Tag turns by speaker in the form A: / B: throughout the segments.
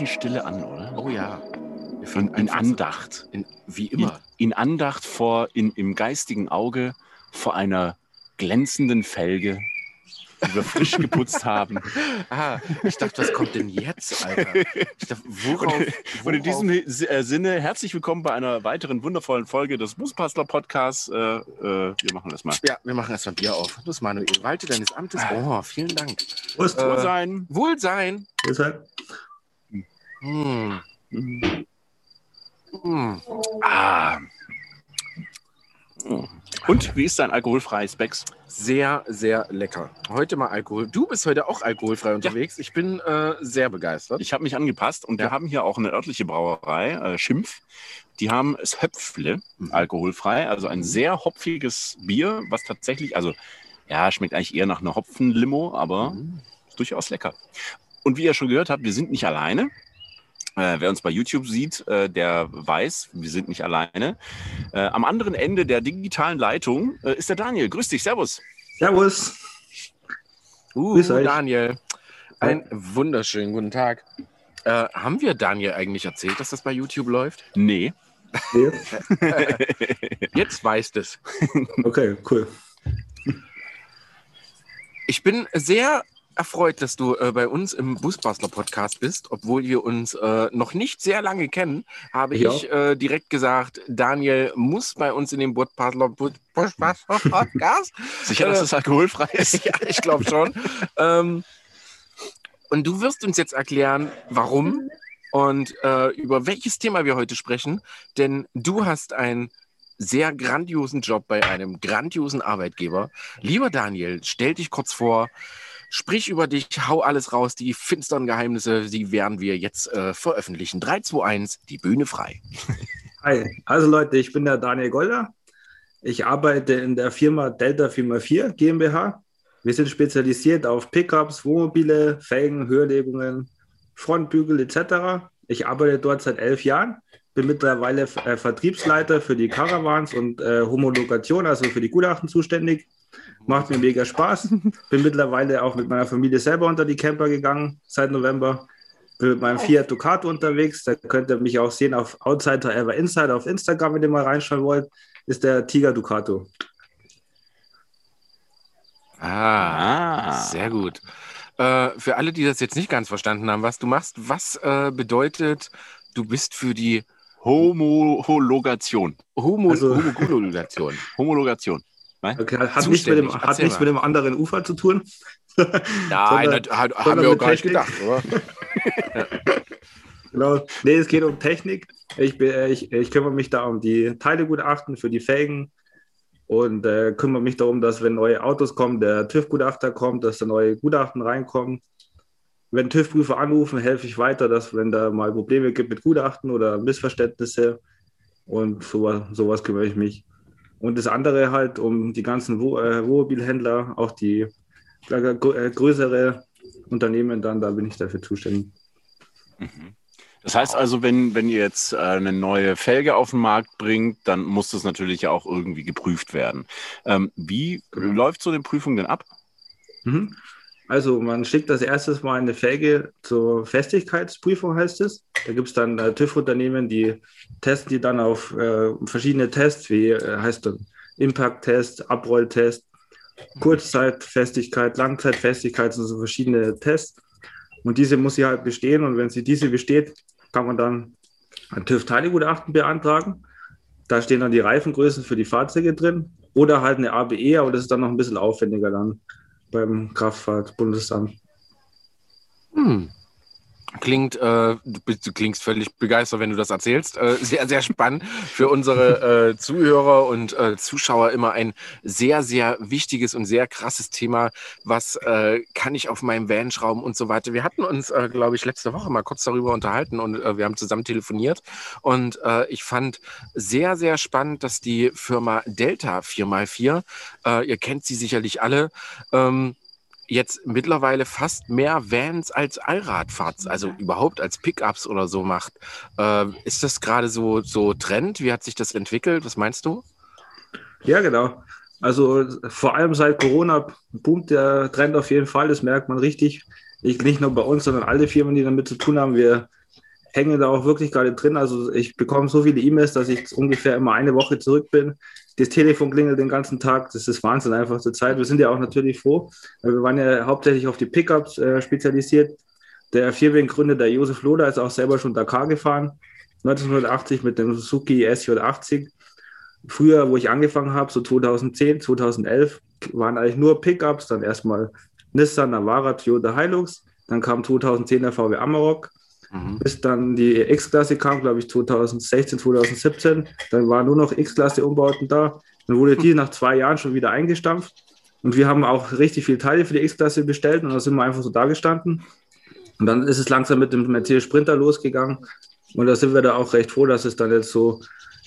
A: bisschen Stille an, oder?
B: Oh ja.
A: In, in Andacht.
B: In, wie immer.
A: In, in Andacht vor, in, im geistigen Auge vor einer glänzenden Felge, die wir frisch geputzt haben.
B: Ah, ich dachte, was kommt denn jetzt, Alter? Ich dachte, worauf, worauf?
A: Und in diesem äh, Sinne, herzlich willkommen bei einer weiteren wundervollen Folge des Buspastler Podcasts. Äh, äh, wir machen das mal.
B: Ja, wir machen erstmal Bier auf. Das Manuel, walte deines Amtes. Oh, vielen Dank.
A: Prost,
B: Äh,
A: Wohlsein.
B: Wohlsein. Hm. Hm.
A: Ah. Und wie ist dein alkoholfreies Becks?
B: Sehr, sehr lecker. Heute mal Alkohol. Du bist heute auch alkoholfrei unterwegs. Ich bin äh, sehr begeistert.
A: Ich habe mich angepasst und
B: Ja.
A: wir haben hier auch eine örtliche Brauerei, äh, Schimpf. Die haben es Höpfle, alkoholfrei, also ein sehr hopfiges Bier, was tatsächlich, also ja, schmeckt eigentlich eher nach einer Hopfenlimo, aber
B: Mhm.
A: ist durchaus lecker. Und wie ihr schon gehört habt, wir sind nicht alleine. Äh, wer uns bei YouTube sieht, äh, der weiß, wir sind nicht alleine. Äh, am anderen Ende der digitalen Leitung äh, ist der Daniel. Grüß dich, Servus.
C: Servus.
B: Uh,
C: Grüß euch.
B: Daniel. Einen wunderschönen guten Tag. Äh, haben wir Daniel eigentlich erzählt, dass das bei YouTube läuft?
A: Nee.
C: Nee.
B: Jetzt weißt es.
C: Okay, cool.
B: Ich bin sehr erfreut, dass du äh, bei uns im Busbastler Podcast bist, obwohl wir uns äh, noch nicht sehr lange kennen, habe
C: Ich
B: ich äh, direkt gesagt, Daniel muss bei uns in den Busbastler Bu- Busbastler Podcast.
A: Sicher, dass
B: Äh,
A: es alkoholfrei ist?
B: ja, ich glaube schon. ähm, und du wirst uns jetzt erklären, warum und äh, über welches Thema wir heute sprechen, denn du hast einen sehr grandiosen Job bei einem grandiosen Arbeitgeber. Lieber Daniel, stell dich kurz vor, sprich über dich, hau alles raus, die finsteren Geheimnisse, die werden wir jetzt äh, veröffentlichen. 3, 2, 1, die Bühne frei.
C: Hi. Also Leute, ich bin der Daniel Golder. Ich arbeite in der Firma Delta 4x4 GmbH. Wir sind spezialisiert auf Pickups, Wohnmobile, Felgen, Höherlegungen, Frontbügel etc. Ich arbeite dort seit elf Jahren. Bin mittlerweile äh, Vertriebsleiter für die Caravans und äh, Homologation, also für die Gutachten zuständig. Macht mir mega Spaß. Bin mittlerweile auch mit meiner Familie selber unter die Camper gegangen seit November. Bin mit meinem Fiat Ducato unterwegs. Da könnt ihr mich auch sehen auf Outsider Ever Insider auf Instagram, wenn ihr mal reinschauen wollt. Ist der Tiger Ducato.
B: Ah,
A: Ah.
B: sehr gut. Äh, für alle, die das jetzt nicht ganz verstanden haben, was du machst, was äh, bedeutet, du bist für die
A: Homologation.
B: Homo
C: Also-
B: Homologation.
A: Homologation.
C: Okay, hat nichts mit dem, hat nichts mit dem anderen Ufer zu tun.
B: Nein,
C: Sondern-
B: das hat, haben
C: sondern
B: wir auch gar nicht gedacht, oder?
C: Genau. Nee, es geht um Technik. Ich, bin- äh, ich, ich kümmere mich da um die Teilegutachten für die Felgen und äh, kümmere mich darum, dass wenn neue Autos kommen, der TÜV-Gutachter kommt, dass da neue Gutachten reinkommen. Wenn TÜV-Prüfer anrufen, helfe ich weiter, dass wenn da mal Probleme gibt mit Gutachten oder Missverständnisse und sowas, sowas kümmere ich mich. Und das andere halt um die ganzen äh, Wohnmobilhändler, auch die äh, äh, größere Unternehmen dann, da bin ich dafür zuständig.
A: Das heißt also, wenn, wenn ihr jetzt eine neue Felge auf den Markt bringt, dann muss das natürlich auch irgendwie geprüft werden. Ähm, wie
C: Genau.
A: läuft so eine Prüfung denn ab?
C: Mhm. Also man schickt als erstes mal eine Felge zur Festigkeitsprüfung, heißt es. Da gibt es dann äh, TÜV-Unternehmen, die testen die dann auf äh, verschiedene Tests, wie äh, heißt dann Impact-Test, Abrolltest, Kurzzeitfestigkeit, Langzeitfestigkeit, sind so verschiedene Tests. Und diese muss sie halt bestehen. Und wenn sie diese besteht, kann man dann ein TÜV-Teilegutachten beantragen. Da stehen dann die Reifengrößen für die Fahrzeuge drin. Oder halt eine ABE, aber das ist dann noch ein bisschen aufwendiger dann beim Kraftfahrtbundesamt.
B: Hm. Klingt, äh, du, klingst völlig begeistert, wenn du das erzählst. Äh, sehr, sehr spannend für unsere äh, Zuhörer und äh, Zuschauer immer ein sehr, sehr wichtiges und sehr krasses Thema. Was äh, kann ich auf meinem Van schrauben und so weiter. Wir hatten uns, äh, glaube ich, letzte Woche mal kurz darüber unterhalten und äh, wir haben zusammen telefoniert. Und äh, ich fand sehr, sehr spannend, dass die Firma Delta 4x4, äh, ihr kennt sie sicherlich alle, ähm, jetzt mittlerweile fast mehr Vans als Allradfahrt, also überhaupt als Pickups oder so macht. Äh, ist das gerade so, so Trend? Wie hat sich das entwickelt? Was meinst du?
C: Ja, genau. Also vor allem seit Corona boomt der Trend auf jeden Fall. Das merkt man richtig. Ich, nicht nur bei uns, sondern alle Firmen, die damit zu tun haben. Wir hänge da auch wirklich gerade drin. Also ich bekomme so viele E-Mails, dass ich ungefähr immer eine Woche zurück bin. Das Telefon klingelt den ganzen Tag. Das ist Wahnsinn einfach zur Zeit. Wir sind ja auch natürlich froh. Wir waren ja hauptsächlich auf die Pickups äh, spezialisiert. Der Vierweg-Gründer, der Josef Loder, ist auch selber schon Dakar gefahren. 1980 mit dem Suzuki SJ80. Früher, wo ich angefangen habe, so 2010, 2011, waren eigentlich nur Pickups. Dann erstmal Nissan Navara, Toyota Hilux. Dann kam 2010 der VW Amarok Mhm. Bis dann die X-Klasse kam, glaube ich, 2016, 2017. Dann waren nur noch X-Klasse-Umbauten da. Dann wurde die nach zwei Jahren schon wieder eingestampft. Und wir haben auch richtig viele Teile für die X-Klasse bestellt und da sind wir einfach so da gestanden. Und dann ist es langsam mit dem Mercedes Sprinter losgegangen. Und da sind wir da auch recht froh, dass es dann jetzt so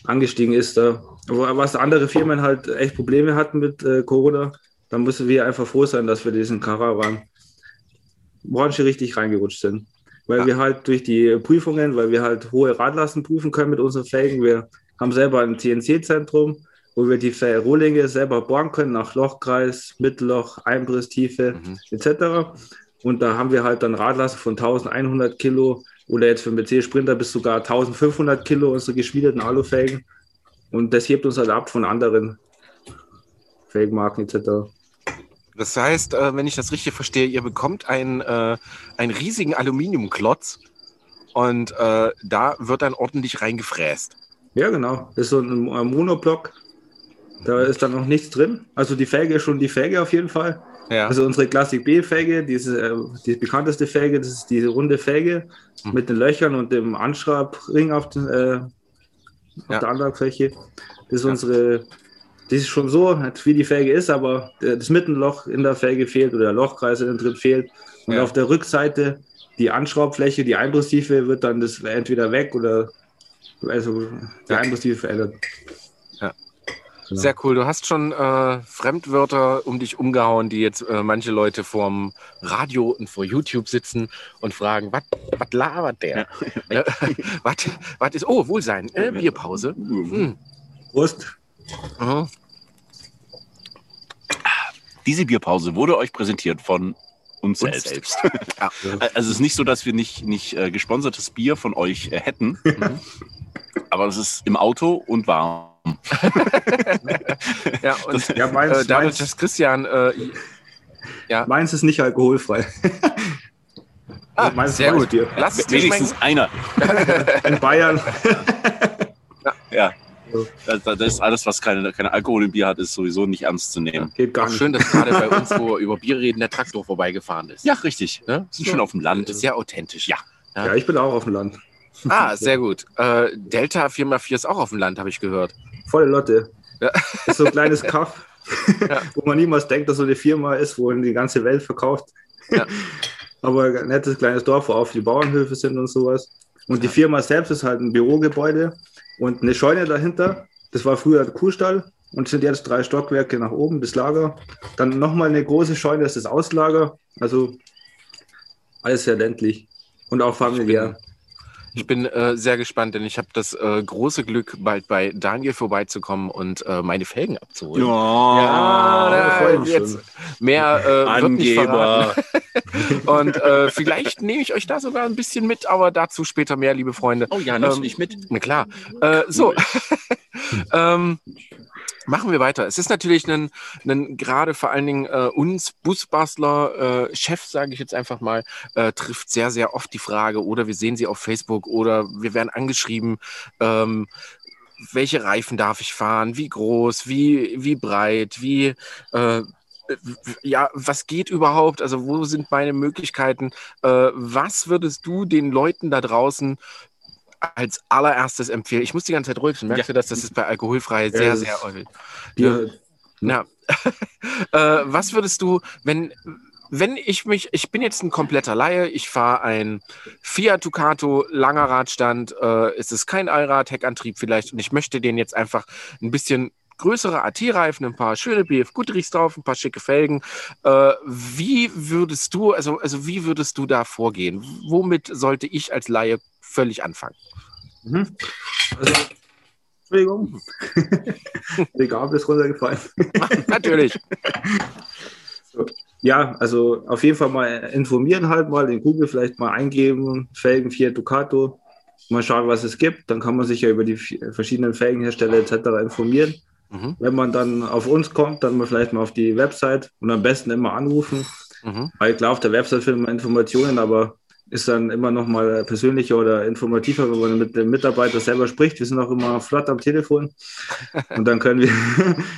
C: angestiegen ist. Da. Was andere Firmen halt echt Probleme hatten mit äh, Corona, dann müssen wir einfach froh sein, dass wir diesen Caravan-Branche richtig reingerutscht sind weil ja. wir halt durch die Prüfungen, weil wir halt hohe Radlasten prüfen können mit unseren Felgen. Wir haben selber ein TNC-Zentrum, wo wir die Rohlinge selber bohren können nach Lochkreis, Mittelloch, Einbrisstiefe mhm. etc. Und da haben wir halt dann Radlasten von 1100 Kilo oder jetzt für einen BC Sprinter bis sogar 1500 Kilo unsere geschmiedeten Alufelgen. Und das hebt uns halt ab von anderen Felgenmarken etc.
B: Das heißt, äh, wenn ich das richtig verstehe, ihr bekommt einen, äh, einen riesigen Aluminiumklotz und äh, da wird dann ordentlich reingefräst.
C: Ja, genau. Das ist so ein Monoblock. Da ist dann noch nichts drin. Also die Felge ist schon die Felge auf jeden Fall. Ja. Also unsere Classic B-Felge, diese, äh, die bekannteste Felge, das ist diese runde Felge hm. mit den Löchern und dem Anschraubring auf, den, äh, auf ja. der Anlagfläche. Das ist ja. unsere die ist schon so, wie die Felge ist, aber das Mittenloch in der Felge fehlt oder der Lochkreis in drin fehlt. Und ja. auf der Rückseite die Anschraubfläche, die Einbrisstiefe wird dann das entweder weg oder also die ja. Einbrisstiefe verändert.
B: Ja. Genau. Sehr cool. Du hast schon äh, Fremdwörter um dich umgehauen, die jetzt äh, manche Leute vorm Radio und vor YouTube sitzen und fragen, was labert der? Ja. was ist, oh, Wohlsein, äh, Bierpause. Hm.
C: Prost. Aha.
A: Diese Bierpause wurde euch präsentiert von uns, uns selbst. selbst. ja. Also es ist nicht so, dass wir nicht, nicht äh, gesponsertes Bier von euch äh, hätten, mhm. aber es ist im Auto und warm.
B: ja, und das, ja, meins, äh, dadurch, dass Christian äh,
C: ja. Meins ist nicht alkoholfrei.
B: ah, sehr gut.
A: Lass wenigstens einer.
C: In Bayern.
A: ja. ja. Das, das, ist alles, was keine, keine Alkohol im Bier hat, ist sowieso nicht ernst zu nehmen.
B: Ja, geht gar nicht. Schön, dass gerade bei uns, wo wir über Bier reden, der Traktor vorbeigefahren ist.
A: Ja, richtig. Ne? Sind schon auf dem Land.
B: Sehr authentisch.
C: Ja. ja. Ja, ich bin auch auf dem Land.
B: Ah, sehr gut. Äh, Delta 4x4 ist auch auf dem Land, habe ich gehört.
C: Volle Lotte. Ja. Ist so ein kleines Kaff, ja. wo man niemals denkt, dass so eine Firma ist, wo die ganze Welt verkauft. Ja. Aber ein nettes kleines Dorf, wo auch viele Bauernhöfe sind und sowas. Und die Firma selbst ist halt ein Bürogebäude und eine Scheune dahinter. Das war früher der Kuhstall und sind jetzt drei Stockwerke nach oben, das Lager. Dann nochmal eine große Scheune, das ist das Auslager. Also alles sehr ländlich und auch familiär.
B: Ich bin äh, sehr gespannt, denn ich habe das äh, große Glück, bald bei Daniel vorbeizukommen und äh, meine Felgen abzuholen.
A: Ja,
B: ja ja jetzt mehr äh, wird nicht verraten. und äh, vielleicht nehme ich euch da sogar ein bisschen mit, aber dazu später mehr, liebe Freunde.
A: Oh ja, nimmst ähm, nicht mit?
B: Na klar. Äh, so. ähm, Machen wir weiter. Es ist natürlich ein, ein gerade vor allen Dingen äh, uns Busbastler, äh, Chef, sage ich jetzt einfach mal, äh, trifft sehr, sehr oft die Frage oder wir sehen sie auf Facebook oder wir werden angeschrieben, ähm, welche Reifen darf ich fahren, wie groß, wie, wie breit, wie, äh, ja, was geht überhaupt? Also, wo sind meine Möglichkeiten? Äh, was würdest du den Leuten da draußen als allererstes empfehlen. Ich muss die ganze Zeit ruhig sein. Merkst ja. du das? Das ist bei alkoholfrei sehr, ja, sehr häufig. Ja. Na, äh, was würdest du, wenn, wenn ich mich, ich bin jetzt ein kompletter Laie, ich fahre ein Fiat Ducato, langer Radstand, äh, es ist kein Allrad, Heckantrieb vielleicht und ich möchte den jetzt einfach ein bisschen größere AT-Reifen, ein paar schöne BF Goodrichs drauf, ein paar schicke Felgen. Äh, wie würdest du, also, also wie würdest du da vorgehen? Womit sollte ich als Laie völlig anfangen? Mhm.
C: Also, Entschuldigung. Die Gabel ist runtergefallen.
B: Natürlich.
C: So. Ja, also auf jeden Fall mal informieren halt mal, in Google vielleicht mal eingeben, Felgen 4 Ducato. mal schauen, was es gibt. Dann kann man sich ja über die verschiedenen Felgenhersteller etc. informieren. Mhm. Wenn man dann auf uns kommt, dann mal vielleicht mal auf die Website und am besten immer anrufen. Mhm. Weil klar, auf der Website findet man Informationen, aber ist dann immer noch mal persönlicher oder informativer, wenn man mit dem Mitarbeiter selber spricht. Wir sind auch immer flott am Telefon und dann können wir,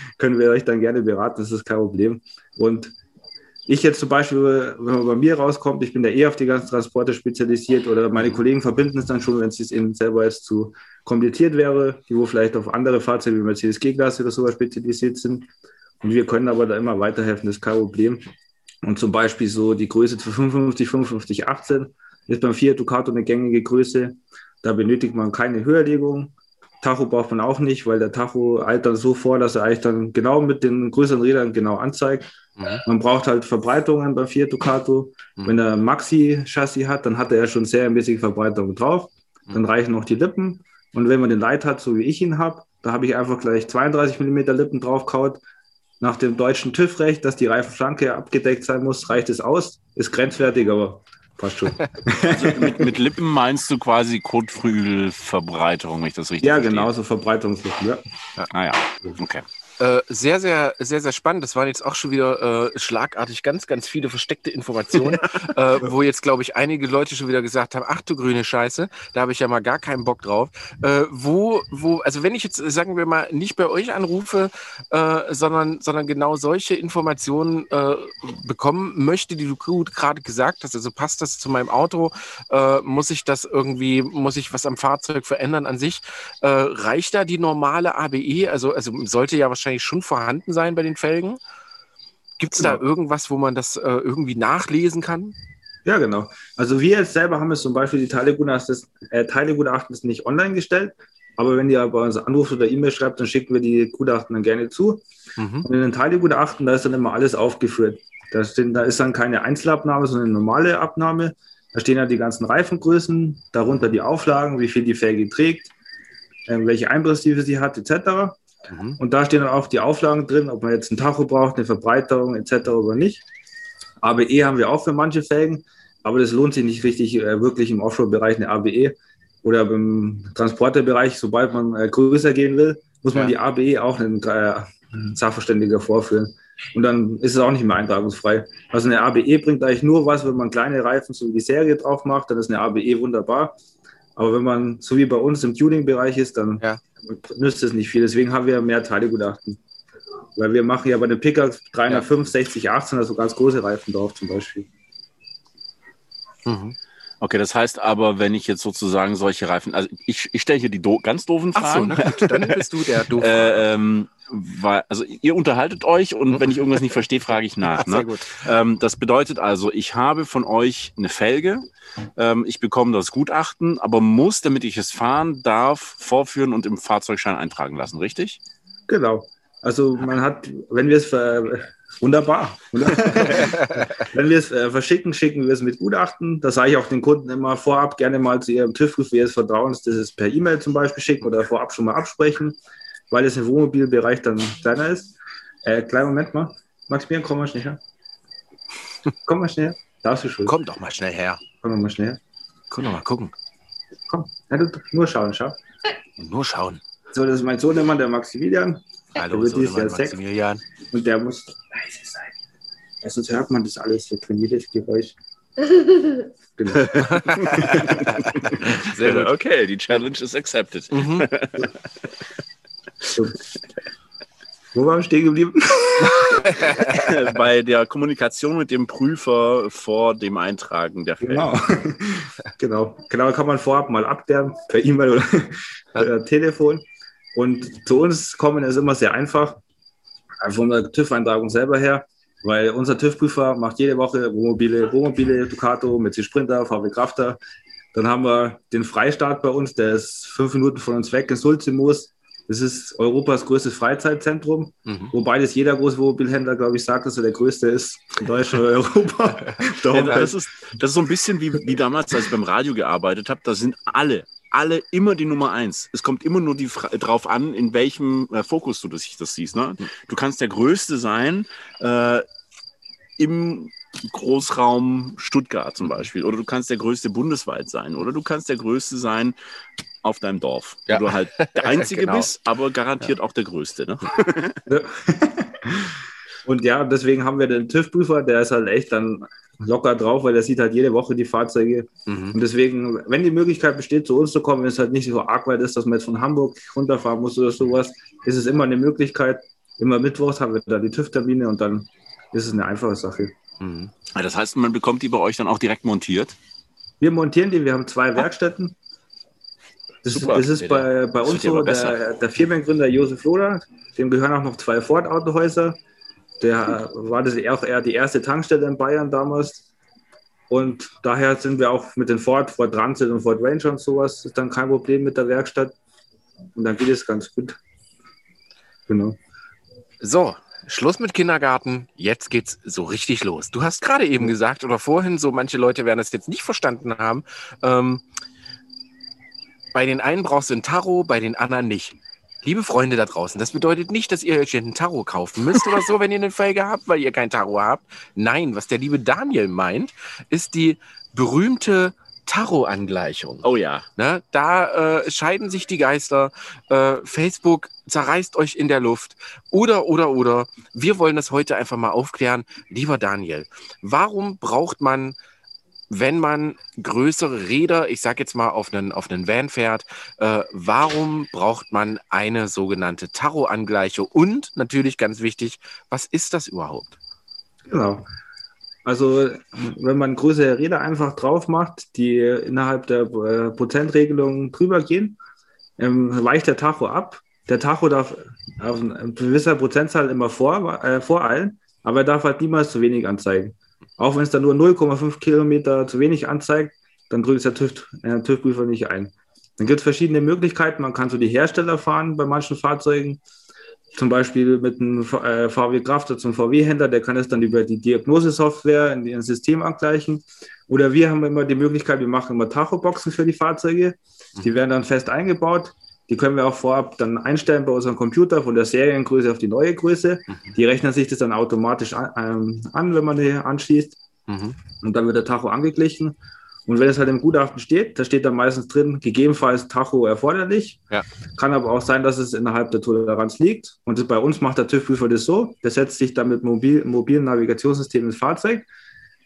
C: können wir euch dann gerne beraten, das ist kein Problem. Und ich jetzt zum Beispiel, wenn man bei mir rauskommt, ich bin da eher auf die ganzen Transporte spezialisiert oder meine Kollegen verbinden es dann schon, wenn es ihnen selber jetzt zu kompliziert wäre, die wo vielleicht auf andere Fahrzeuge wie Mercedes G-Klasse oder sowas spezialisiert sind. Und wir können aber da immer weiterhelfen, das ist kein Problem. Und zum Beispiel so die Größe 55, 55, 18 ist beim Fiat Ducato eine gängige Größe. Da benötigt man keine Höherlegung. Tacho braucht man auch nicht, weil der Tacho eilt dann so vor, dass er eigentlich dann genau mit den größeren Rädern genau anzeigt. Mhm. Man braucht halt Verbreitungen beim Fiat Ducato. Mhm. Wenn er Maxi-Chassis hat, dann hat er ja schon serienmäßige Verbreitungen drauf. Dann mhm. reichen noch die Lippen. Und wenn man den Light hat, so wie ich ihn habe, da habe ich einfach gleich 32 mm Lippen draufgehauen nach dem deutschen TÜV-Recht, dass die Reifenflanke abgedeckt sein muss, reicht es aus. Ist grenzwertig, aber passt schon.
A: Also mit, mit, Lippen meinst du quasi Kotflügelverbreiterung, wenn ich das richtig
C: Ja, verstehe. genau, so Verbreitungslippen, ja.
A: ja. Ah ja, okay.
B: Äh, sehr, sehr, sehr, sehr spannend. Das waren jetzt auch schon wieder äh, schlagartig ganz, ganz viele versteckte Informationen, äh, wo jetzt, glaube ich, einige Leute schon wieder gesagt haben, ach du grüne Scheiße, da habe ich ja mal gar keinen Bock drauf. Äh, wo, wo, also wenn ich jetzt, sagen wir mal, nicht bei euch anrufe, äh, sondern, sondern genau solche Informationen bekommen möchte, die du gerade gesagt hast, also passt das zu meinem Auto, muss ich das irgendwie, muss ich was am Fahrzeug verändern an sich, reicht da die normale ABE? Also, also sollte ja wahrscheinlich wahrscheinlich schon vorhanden sein bei den Felgen. Gibt es genau. da irgendwas, wo man das äh, irgendwie nachlesen kann?
C: Ja, genau. Also wir jetzt selber haben es zum Beispiel die Teilegutachten, äh, Teilegutachten nicht online gestellt, aber wenn ihr bei uns anruft oder E-Mail schreibt, dann schicken wir die Gutachten dann gerne zu. Mhm. Und in den Teilegutachten, da ist dann immer alles aufgeführt. Da, stehen, da ist dann keine Einzelabnahme, sondern eine normale Abnahme. Da stehen dann die ganzen Reifengrößen, darunter die Auflagen, wie viel die Felge trägt, äh, welche Einbrisstiefe sie hat, etc. Mhm. Und da stehen dann auch die Auflagen drin, ob man jetzt ein Tacho braucht, eine Verbreiterung etc. oder nicht. ABE haben wir auch für manche Felgen, aber das lohnt sich nicht richtig äh, wirklich im Offroad-Bereich eine ABE oder im Transporterbereich, sobald man äh, größer gehen will, muss man ja. die ABE auch einem äh, Sachverständiger vorführen. Und dann ist es auch nicht mehr eintragungsfrei. Also eine ABE bringt eigentlich nur was, wenn man kleine Reifen so wie die Serie drauf macht, dann ist eine ABE wunderbar. Aber wenn man so wie bei uns im Tuning-Bereich ist, dann ja nützt es nicht viel. Deswegen haben wir mehr Teilegutachten. Weil wir machen ja bei den Pickups 305, ja. 60, 18, also ganz große Reifen drauf zum Beispiel.
A: Mhm. Okay, das heißt aber, wenn ich jetzt sozusagen solche Reifen, also ich, ich stelle hier die do ganz doofen Fragen. Ach so, na gut, dann bist du der doofe. äh, ähm, weil, also ihr unterhaltet euch und wenn ich irgendwas nicht verstehe, frage ich nach. Ne? Sehr gut. Ähm, das bedeutet also, ich habe von euch eine Felge, ähm, ich bekomme das Gutachten, aber muss, damit ich es fahren darf, vorführen und im Fahrzeugschein eintragen lassen, richtig?
C: Genau. Also man hat, wenn wir es wunderbar. wenn wir es äh, verschicken, schicken wir es mit Gutachten. Das sage ich auch den Kunden immer vorab gerne mal zu ihrem TÜV-Prüfer ihres Vertrauens, das ist per E-Mail zum Beispiel schicken oder vorab schon mal absprechen, weil es im Wohnmobilbereich dann kleiner ist. Äh, kleinen Moment mal. Maximilian, komm mal schnell her. Komm mal schnell her.
B: Darfst du schon? Komm doch mal schnell her.
C: Komm doch mal schnell her.
B: Guck doch mal gucken.
C: Komm, ja, du, nur schauen, schau.
B: Nur schauen.
C: So, das ist mein Sohnemann, der Maximilian.
B: Hallo, der Sohnemann Maximilian.
C: Und der muss leise sein. Ja, sonst hört man das alles, so jedes Geräusch.
A: genau. Sehr gut. Okay, die Challenge is accepted. Mhm.
C: so. Wo waren wir stehen geblieben?
A: Bei der Kommunikation mit dem Prüfer vor dem Eintragen der
C: Fälle. Genau. genau. Genau, kann man vorab mal abklären, per E-Mail oder per Telefon. Und zu uns kommen ist immer sehr einfach, von der TÜV-Eintragung selber her, weil unser TÜV-Prüfer macht jede Woche Wohnmobile, Wohnmobile, Ducato, Mitzi Sprinter, VW Crafter. Dann haben wir den Freistart bei uns, der ist fünf Minuten von uns weg in Sulzimoos. Das ist Europas größtes Freizeitzentrum, mhm. wobei das jeder große Wohnmobilhändler, glaube ich, sagt, dass er der größte ist in Deutschland oder Europa.
A: ja, das, ist, das ist so ein bisschen wie, wie damals, als ich beim Radio gearbeitet habe. Da sind alle, alle immer die Nummer eins. Es kommt immer nur die drauf an, in welchem äh, Fokus du das, das siehst. Ne? Du kannst der Größte sein äh, im Großraum Stuttgart zum Beispiel. Oder du kannst der größte bundesweit sein. Oder du kannst der größte sein auf deinem Dorf.
B: Ja.
A: Wo du halt der Einzige
B: Genau.
A: bist, aber garantiert auch der Größte. Ne?
C: Ja. Und ja, deswegen haben wir den TÜV-Prüfer, der ist halt echt dann locker drauf, weil der sieht halt jede Woche die Fahrzeuge.
B: Mhm.
C: Und deswegen, wenn die Möglichkeit besteht, zu uns zu kommen, wenn es halt nicht so arg weit ist, dass man jetzt von Hamburg runterfahren muss oder sowas, ist es immer eine Möglichkeit. Immer mittwochs haben wir da die TÜV-Termine und dann ist es eine einfache Sache.
B: Mhm.
A: Ja, Das heißt, man bekommt die bei euch dann auch direkt montiert.
C: Wir montieren die, wir haben zwei Werkstätten. Das,
A: Super.
C: das ist bei, bei uns so, der, der Firmengründer Josef Loder, dem gehören auch noch zwei Ford-Autohäuser. Der war das auch eher die erste Tankstelle in Bayern damals. Und daher sind wir auch mit den Ford, Ford Transit und Ford Ranger und sowas, ist dann kein Problem mit der Werkstatt. Und dann geht es ganz gut. Genau.
B: So, Schluss mit Kindergarten. Jetzt geht's so richtig los. Du hast gerade eben gesagt oder vorhin, so manche Leute werden es jetzt nicht verstanden haben. Ähm, bei den einen brauchst du ein Tarot, bei den anderen nicht. Liebe Freunde da draußen, das bedeutet nicht, dass ihr euch ein Tarot kaufen müsst oder so, wenn ihr eine Felge habt, weil ihr kein Tarot habt. Nein, was der liebe Daniel meint, ist die berühmte Tarot-Angleichung.
A: Oh ja.
B: Ne? Da äh, scheiden sich die Geister. Äh, Facebook zerreißt euch in der Luft. Oder, oder, oder. Wir wollen das heute einfach mal aufklären. Lieber Daniel, warum braucht man, wenn man größere Räder, ich sag jetzt mal auf einen, auf einen Van fährt, äh, warum braucht man eine sogenannte Tarot-Angleichung? Und natürlich ganz wichtig, was ist das überhaupt?
C: Genau. Also, wenn man größere Räder einfach drauf macht, die innerhalb der äh, Prozentregelung drüber gehen, ähm, weicht der Tacho ab. Der Tacho darf auf eine gewisse Prozentzahl immer vor, äh, voreilen, aber er darf halt niemals zu wenig anzeigen. Auch wenn es dann nur 0,5 Kilometer zu wenig anzeigt, dann drückt es der TÜV, äh, TÜV-Prüfer nicht ein. Dann gibt es verschiedene Möglichkeiten. Man kann zu die Hersteller fahren bei manchen Fahrzeugen. Zum Beispiel mit einem äh, VW Kraft oder zum VW-Händler, der kann es dann über die Diagnosesoftware in ihrem System angleichen. Oder wir haben immer die Möglichkeit, wir machen immer Tachoboxen für die Fahrzeuge. Die werden dann fest eingebaut. Die können wir auch vorab dann einstellen bei unserem Computer von der Seriengröße auf die neue Größe. Die rechnen sich das dann automatisch an, ähm, an wenn man die anschließt.
B: Mhm.
C: Und dann wird der Tacho angeglichen. Und wenn es halt im Gutachten steht, da steht dann meistens drin, gegebenenfalls Tacho erforderlich.
B: Ja.
C: Kann aber auch sein, dass es innerhalb der Toleranz liegt. Und bei uns macht der TÜV-Prüfer das so, der setzt sich dann mit mobil, mobilen Navigationssystem ins Fahrzeug,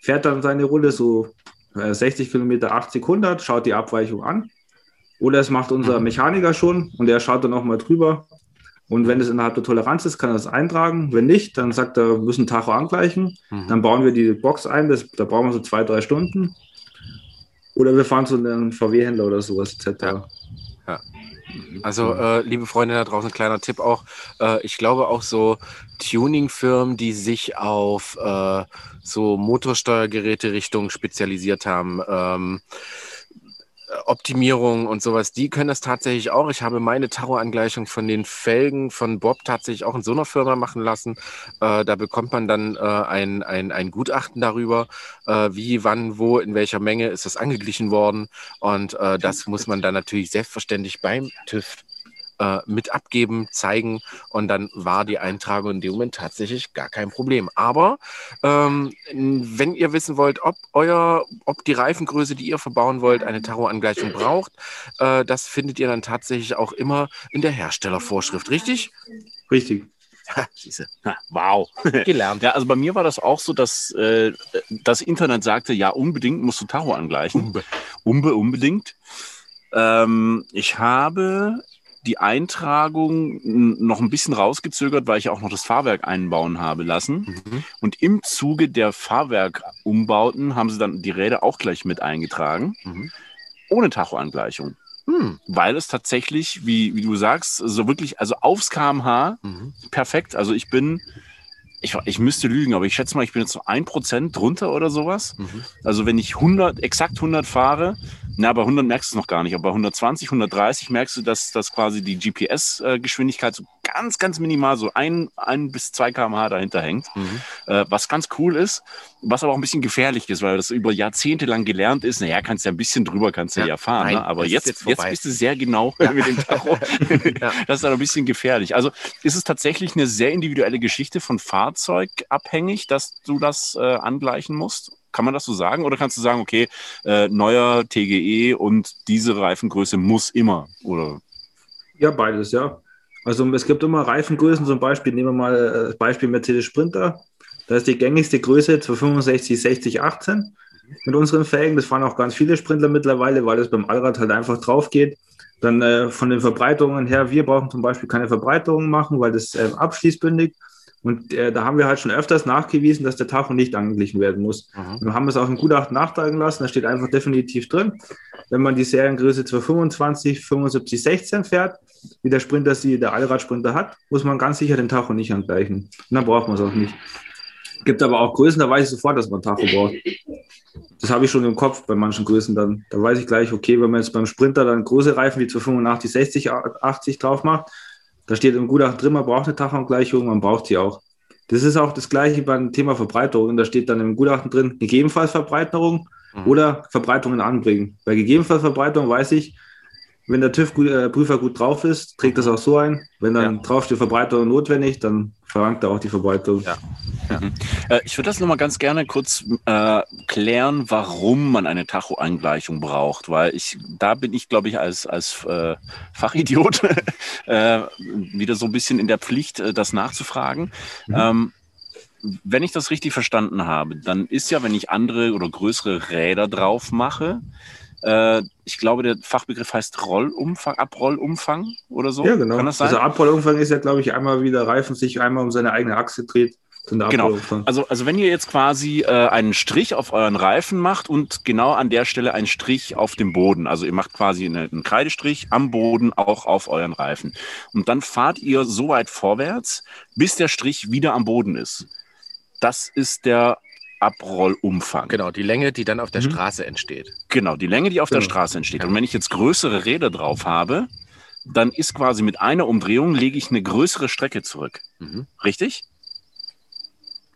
C: fährt dann seine Runde so äh, 60 Kilometer, 80, 100, schaut die Abweichung an. Oder es macht unser. Mechaniker schon und der schaut dann auch mal drüber. Und wenn es innerhalb der Toleranz ist, kann er das eintragen. Wenn nicht, dann sagt er, wir müssen Tacho angleichen.
B: Mhm.
C: Dann bauen wir die Box ein, das, da brauchen wir so zwei, drei Stunden. Oder wir fahren zu einem VW-Händler oder sowas etc.
B: Ja. Also, äh, liebe Freunde da draußen, kleiner Tipp auch. Äh, ich glaube auch so Tuning-Firmen, die sich auf äh, so Motorsteuergeräte Richtung spezialisiert haben, ähm, Optimierung und sowas, die können das tatsächlich auch. Ich habe meine Tarot-Angleichung von den Felgen von Bob tatsächlich auch in so einer Firma machen lassen. Äh, da bekommt man dann äh, ein, ein, ein Gutachten darüber, äh, wie, wann, wo, in welcher Menge ist das angeglichen worden. Und äh, das muss man dann natürlich selbstverständlich beim TÜV äh, mit abgeben, zeigen und dann war die Eintragung in dem Moment tatsächlich gar kein Problem. Aber ähm, wenn ihr wissen wollt, ob euer, ob die Reifengröße, die ihr verbauen wollt, eine Tarot-Angleichung braucht, äh, das findet ihr dann tatsächlich auch immer in der Herstellervorschrift, richtig?
C: Richtig.
A: Siehste. Wow.
B: Gelernt.
A: Ja, also bei mir war das auch so, dass äh, das Internet sagte, ja, unbedingt musst du Tacho angleichen.
B: Umbe.
A: Umbe, unbedingt. Ähm, ich habe die Eintragung noch ein bisschen rausgezögert, weil ich auch noch das Fahrwerk einbauen habe lassen.
B: Mhm.
A: Und im Zuge der Fahrwerkumbauten haben sie dann die Räder auch gleich mit eingetragen,
B: Mhm.
A: ohne Tachoangleichung.
B: Hm.
A: Weil es tatsächlich, wie, wie du sagst, so wirklich, also aufs kmh
B: Mhm.
A: perfekt. Also ich bin, ich, ich müsste lügen, aber ich schätze mal, ich bin jetzt so ein Prozent drunter oder sowas.
B: Mhm.
A: Also wenn ich 100, exakt 100 fahre, Na, bei 100 merkst du es noch gar nicht, aber bei 120, 130 merkst du, dass, dass quasi die GPS-Geschwindigkeit so ganz, ganz minimal so ein, ein bis zwei km/h dahinter hängt.
B: Mhm.
A: Äh, was ganz cool ist, was aber auch ein bisschen gefährlich ist, weil das über Jahrzehnte lang gelernt ist. Naja, kannst ja ein bisschen drüber, kannst ja,
B: Ja,
A: ja fahren.
B: nein,
A: ne? Aber jetzt,
B: jetzt
A: jetzt, bist du sehr genau mit dem Tacho.
B: Ja.
A: Das ist dann ein bisschen gefährlich. Also ist es tatsächlich eine sehr individuelle Geschichte von Fahrzeug abhängig, dass du das äh, angleichen musst? Kann man das so sagen? Oder kannst du sagen, okay, äh, neuer TGE und diese Reifengröße muss immer? Oder
C: Ja, beides, ja. Also es gibt immer Reifengrößen, zum Beispiel, nehmen wir mal äh, das Beispiel Mercedes Sprinter. Da ist die gängigste Größe 265, 60, 18 mit unseren Felgen. Das fahren auch ganz viele Sprinter mittlerweile, weil es beim Allrad halt einfach drauf geht. Dann äh, von den Verbreiterungen her, wir brauchen zum Beispiel keine Verbreiterungen machen, weil das äh, abschließt bündig. Und äh, da haben wir halt schon öfters nachgewiesen, dass der Tacho nicht angeglichen werden muss.
B: Mhm.
C: Wir haben es auch im Gutachten nachtragen lassen. Da steht einfach definitiv drin, wenn man die Seriengröße 225, 75, 16 fährt, wie der Sprinter sie, der Allradsprinter hat, muss man ganz sicher den Tacho nicht angleichen. Und dann braucht man es auch nicht. Gibt aber auch Größen, da weiß ich sofort, dass man Tacho braucht. Das habe ich schon im Kopf bei manchen Größen dann. Da weiß ich gleich, okay, wenn man jetzt beim Sprinter dann große Reifen wie 285, 60, 80 drauf macht, da steht im Gutachten drin, man braucht eine Tachangleichung, man braucht sie auch. Das ist auch das gleiche beim Thema Verbreiterung. Da steht dann im Gutachten drin, gegebenenfalls Verbreiterung
B: Mhm.
C: oder Verbreiterungen anbringen. Bei gegebenenfalls Verbreiterung weiß ich, wenn der TÜV-Prüfer gut drauf ist, trägt das auch so ein. Wenn dann
B: Ja.
C: drauf steht Verbreiterung notwendig, dann verlangt er auch die Verbreiterung.
B: Ja.
A: Äh, ich würde das nochmal ganz gerne kurz äh, klären, warum man eine Tacho-Angleichung braucht, weil ich, da bin ich, glaube ich, als, als äh, Fachidiot äh, wieder so ein bisschen in der Pflicht, äh, das nachzufragen.
C: Mhm.
A: Ähm, wenn ich das richtig verstanden habe, dann ist ja, wenn ich andere oder größere Räder drauf mache, äh, ich glaube, der Fachbegriff heißt Rollumfang, Abrollumfang oder so.
C: Ja, genau.
A: Kann das sein?
C: Also Abrollumfang ist ja, glaube ich, einmal wie der Reifen sich einmal um seine eigene Achse dreht.
A: Genau. Also, also wenn ihr jetzt quasi äh, einen Strich auf euren Reifen macht und genau an der Stelle einen Strich auf dem Boden, also ihr macht quasi eine, einen Kreidestrich am Boden auch auf euren Reifen. Und dann fahrt ihr so weit vorwärts, bis der Strich wieder am Boden ist. Das ist der Abrollumfang.
B: Genau, die Länge, die dann auf der
C: Mhm.
B: Straße entsteht.
A: Genau, die Länge, die auf der
C: Genau.
A: Straße entsteht.
B: Ja.
A: Und wenn ich jetzt größere Räder drauf habe, dann ist quasi mit einer Umdrehung lege ich eine größere Strecke zurück.
B: Mhm.
A: Richtig?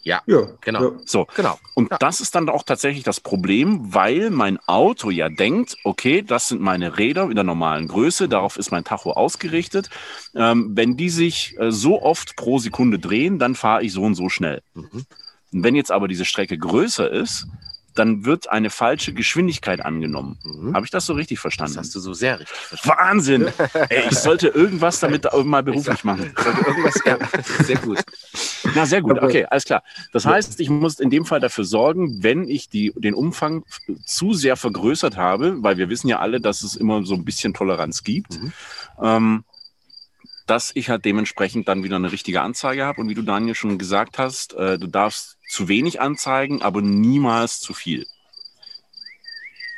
C: ja,
B: genau.
C: Ja.
A: So.
B: Genau.
A: Und
B: Ja.
A: das ist dann auch tatsächlich das Problem, weil mein Auto ja denkt, okay, das sind meine Räder in der normalen Größe, darauf ist mein Tacho ausgerichtet. Ähm, wenn die sich äh, so oft pro Sekunde drehen, dann fahre ich so und so schnell.
B: Mhm.
A: Und wenn jetzt aber diese Strecke größer ist, dann wird eine falsche Geschwindigkeit angenommen.
B: Mhm.
A: Habe ich das so richtig
B: Das
A: verstanden?
B: hast du so sehr richtig verstanden.
A: Wahnsinn! Ey, ich sollte irgendwas damit mal beruflich machen.
B: Sollte irgendwas, ja, sehr gut.
A: Na, sehr gut. Okay, alles klar. Das heißt, ich muss in dem Fall dafür sorgen, wenn ich die, den Umfang zu sehr vergrößert habe, weil wir wissen ja alle, dass es immer so ein bisschen Toleranz gibt,
B: Mhm.
A: ähm, dass ich halt dementsprechend dann wieder eine richtige Anzeige habe. Und wie du Daniel schon gesagt hast, äh, du darfst zu wenig anzeigen, aber niemals zu viel.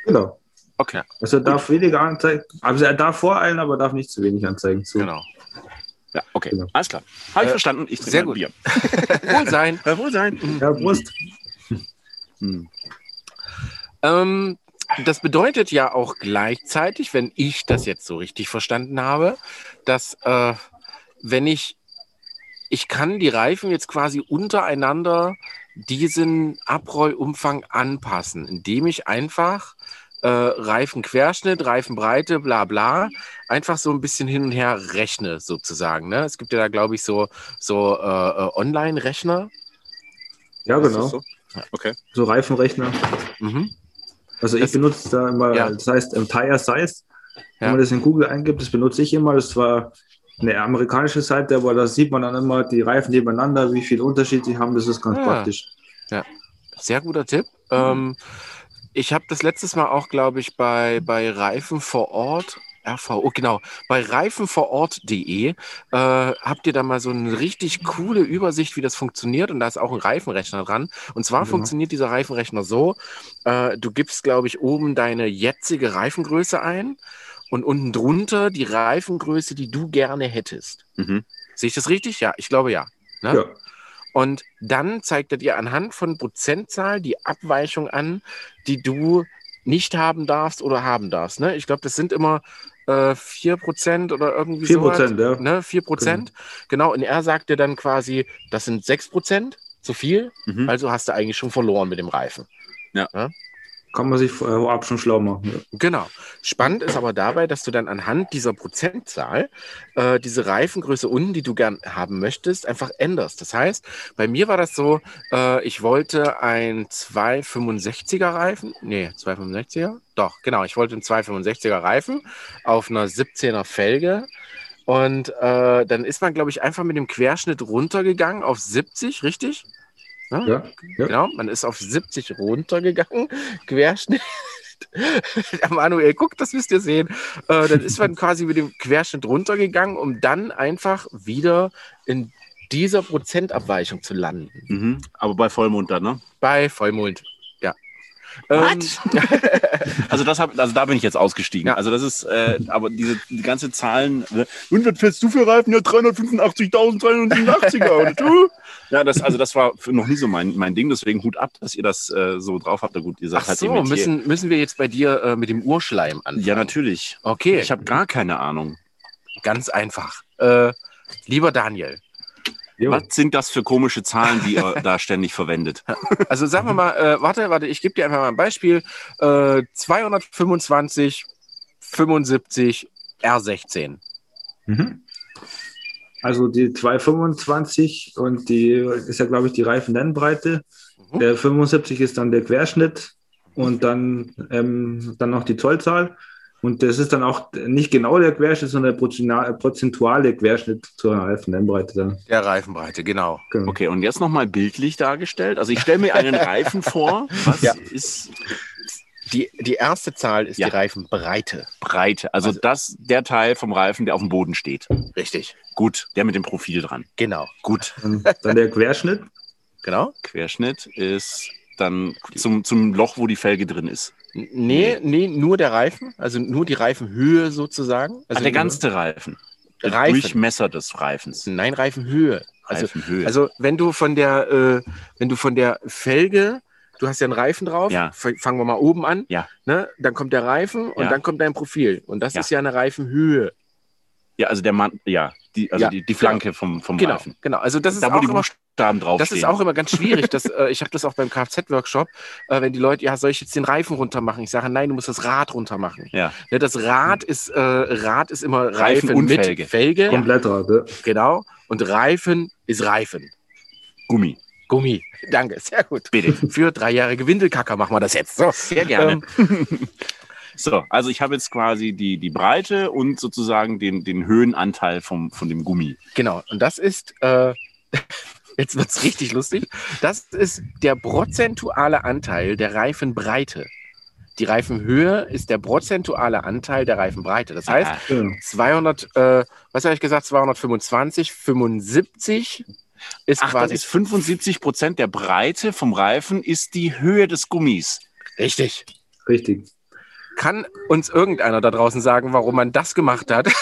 C: Genau.
A: Okay.
C: Also er darf weniger anzeigen. Also er darf voreilen, aber darf nicht zu wenig anzeigen. So.
B: Genau.
A: Ja, okay.
C: Genau.
A: Alles klar. Habe ich
B: Äh,
A: verstanden. Ich trinke
B: sehr gut.
A: Bier.
B: Wohlsein.
A: Wohl sein.
C: Ja, Brust.
A: Hm.
B: Ähm, das bedeutet ja auch gleichzeitig, wenn ich das jetzt so richtig verstanden habe, dass äh, wenn ich, ich kann die Reifen jetzt quasi untereinander diesen Abrollumfang anpassen, indem ich einfach äh, Reifenquerschnitt, Reifenbreite, bla bla, einfach so ein bisschen hin und her rechne sozusagen. Ne? Es gibt ja da, glaube ich, so, so äh, äh, Online-Rechner.
C: Ja, genau.
A: so? Ja, okay.
C: So Reifenrechner.
B: Mhm.
C: Also ich
B: Das-
C: benutze da immer,
B: Ja.
C: das heißt Tire Size. Wenn
B: Ja.
C: man das in Google eingibt, das benutze ich immer. Das war eine amerikanische Seite, aber da sieht man dann immer die Reifen nebeneinander, wie viel Unterschied sie haben. Das ist ganz
B: Ah.
C: praktisch.
B: Sehr guter Tipp. Ähm, ich habe das letztes Mal auch, glaube ich, bei, bei Reifen vor Ort, RVO, genau, bei reifenvorort.de äh, habt ihr da mal so eine richtig coole Übersicht, wie das funktioniert. Und da ist auch ein Reifenrechner dran. Und zwar
C: Genau.
B: funktioniert dieser Reifenrechner so: äh, Du gibst, glaube ich, oben deine jetzige Reifengröße ein und unten drunter die Reifengröße, die du gerne hättest.
A: Mhm.
B: Sehe ich das richtig? Ja, ich glaube ja. Ne?
C: Ja.
B: Und dann zeigt er dir anhand von Prozentzahl die Abweichung an, die du nicht haben darfst oder haben darfst. Ne? Ich glaube, das sind immer äh, 4% oder irgendwie
C: 4%,
B: sowas.
C: ja.
B: Ne? 4%. Genau. Und er sagt dir dann quasi, das sind 6% zu viel.
A: Mhm.
B: Also hast du eigentlich schon verloren mit dem Reifen.
C: Kann man sich vorab schon schlau machen. Ja.
B: Genau. Spannend ist aber dabei, dass du dann anhand dieser Prozentzahl äh, diese Reifengröße unten, die du gern haben möchtest, einfach änderst. Das heißt, bei mir war das so, äh, ich wollte ein 265er Reifen, nee, 265er? Doch, genau, ich wollte einen 265er Reifen auf einer 17er Felge. Und äh, dann ist man, glaube ich, einfach mit dem Querschnitt runtergegangen auf 70, richtig? Ne?
C: Ja, ja.
B: Genau, man ist auf 70 runtergegangen, Querschnitt. Der Manuel guckt, das müsst ihr sehen. Äh, dann ist man quasi mit dem Querschnitt runtergegangen, um dann einfach wieder in dieser Prozentabweichung zu landen.
A: Mhm. Aber bei Vollmond dann, ne?
B: Bei Vollmond? Ähm,
A: Also das hab, also da bin ich jetzt ausgestiegen.
B: Ja.
A: Also das ist, äh, aber diese die ganze Zahlen. Ne? Und was fährst du für Reifen? Ja, 385.387er. Und du? Ja, das, also das war für noch nie so mein, mein Ding. Deswegen Hut ab, dass ihr das äh, so drauf habt. Na gut, ihr seid
B: ach
A: halt
B: so, müssen, müssen wir jetzt bei dir äh, mit dem Urschleim anfangen?
A: Ja, natürlich.
B: Okay,
A: Ich habe gar keine Ahnung.
B: ganz einfach. Äh, lieber Daniel,
C: Jo.
A: Was sind das für komische Zahlen, die ihr da ständig verwendet?
B: Also sagen wir mal, äh, warte, warte, ich gebe dir einfach mal ein Beispiel. Äh, 225, 75, R16.
C: Mhm. Also die 225 und die ist ja, glaube ich, die Reifennennbreite.
B: Mhm.
C: Der 75 ist dann der Querschnitt und dann, ähm, dann noch die Zollzahl. Und das ist dann auch nicht genau der Querschnitt, sondern der prozentual- prozentuale Querschnitt zur Reifennennbreite. Dann.
B: Der Reifenbreite, genau.
C: Genau.
A: Okay, und jetzt nochmal bildlich dargestellt. Also ich stelle mir einen Reifen vor. Was
B: Ja.
A: ist
B: Die, die erste Zahl ist
A: Ja.
B: die Reifenbreite.
A: Breite? Also,
B: Also-
A: das der Teil vom Reifen, der auf dem Boden steht.
B: Richtig.
A: Gut, der mit dem Profil dran.
B: Genau.
A: Gut.
C: Dann der Querschnitt.
B: Genau.
A: Querschnitt ist dann zum, zum Loch, wo die Felge drin ist.
B: Nee, nee, nur der Reifen, also nur die Reifenhöhe sozusagen. Also
A: Also der ganze Reifen. Der
B: Reifen.
A: Durchmesser des Reifens.
B: Nein, Reifenhöhe. Also,
A: Reifenhöhe.
B: also wenn du von der, äh, wenn du von der Felge, du hast ja einen Reifen drauf,
A: Ja.
B: fangen wir mal oben an,
A: Ja.
B: ne? dann kommt der Reifen und
A: Ja.
B: dann kommt dein Profil. Und das
A: Ja.
B: ist ja eine Reifenhöhe.
A: ja, also der Mann, ja, die, also
B: Ja,
A: die, die Flanke vom, vom
B: Genau,
A: Reifen.
B: genau. Also das ist
A: Da, wo
B: auch
A: die
B: immer
A: Buchstaben
B: Das
A: draufstehen.
B: ist auch immer ganz schwierig. Das, äh, ich habe das auch beim Kfz-Workshop, äh, wenn die Leute, ja, soll ich jetzt den Reifen runter machen? Ich sage, nein, du musst das Rad runter machen.
A: Ja.
B: Ne, das Rad ist, äh, Rad ist immer
A: Reifen
B: Reifen,
A: und
B: mit
A: Felge.
B: Felge.
C: Komplettrad. Ja.
B: Genau. Und Reifen ist Reifen.
A: Gummi.
B: Gummi. Danke, sehr gut.
A: Bitte.
B: Für dreijährige Windelkacker machen wir das jetzt. So.
A: Sehr gerne. So, also ich habe jetzt quasi die, die Breite und sozusagen den, den Höhenanteil vom, von dem Gummi.
B: genau. Und das ist, äh, jetzt wird es richtig lustig, das ist der prozentuale Anteil der Reifenbreite. Die Reifenhöhe ist der prozentuale Anteil der Reifenbreite. Das heißt,
A: Ah,
C: Genau.
B: 200, äh, was habe ich gesagt, 225, 75 ist
A: Ach,
B: quasi
A: ist 75 Prozent der Breite vom Reifen ist die Höhe des Gummis.
B: richtig.
C: Richtig.
B: Kann uns irgendeiner da draußen sagen, warum man das gemacht hat?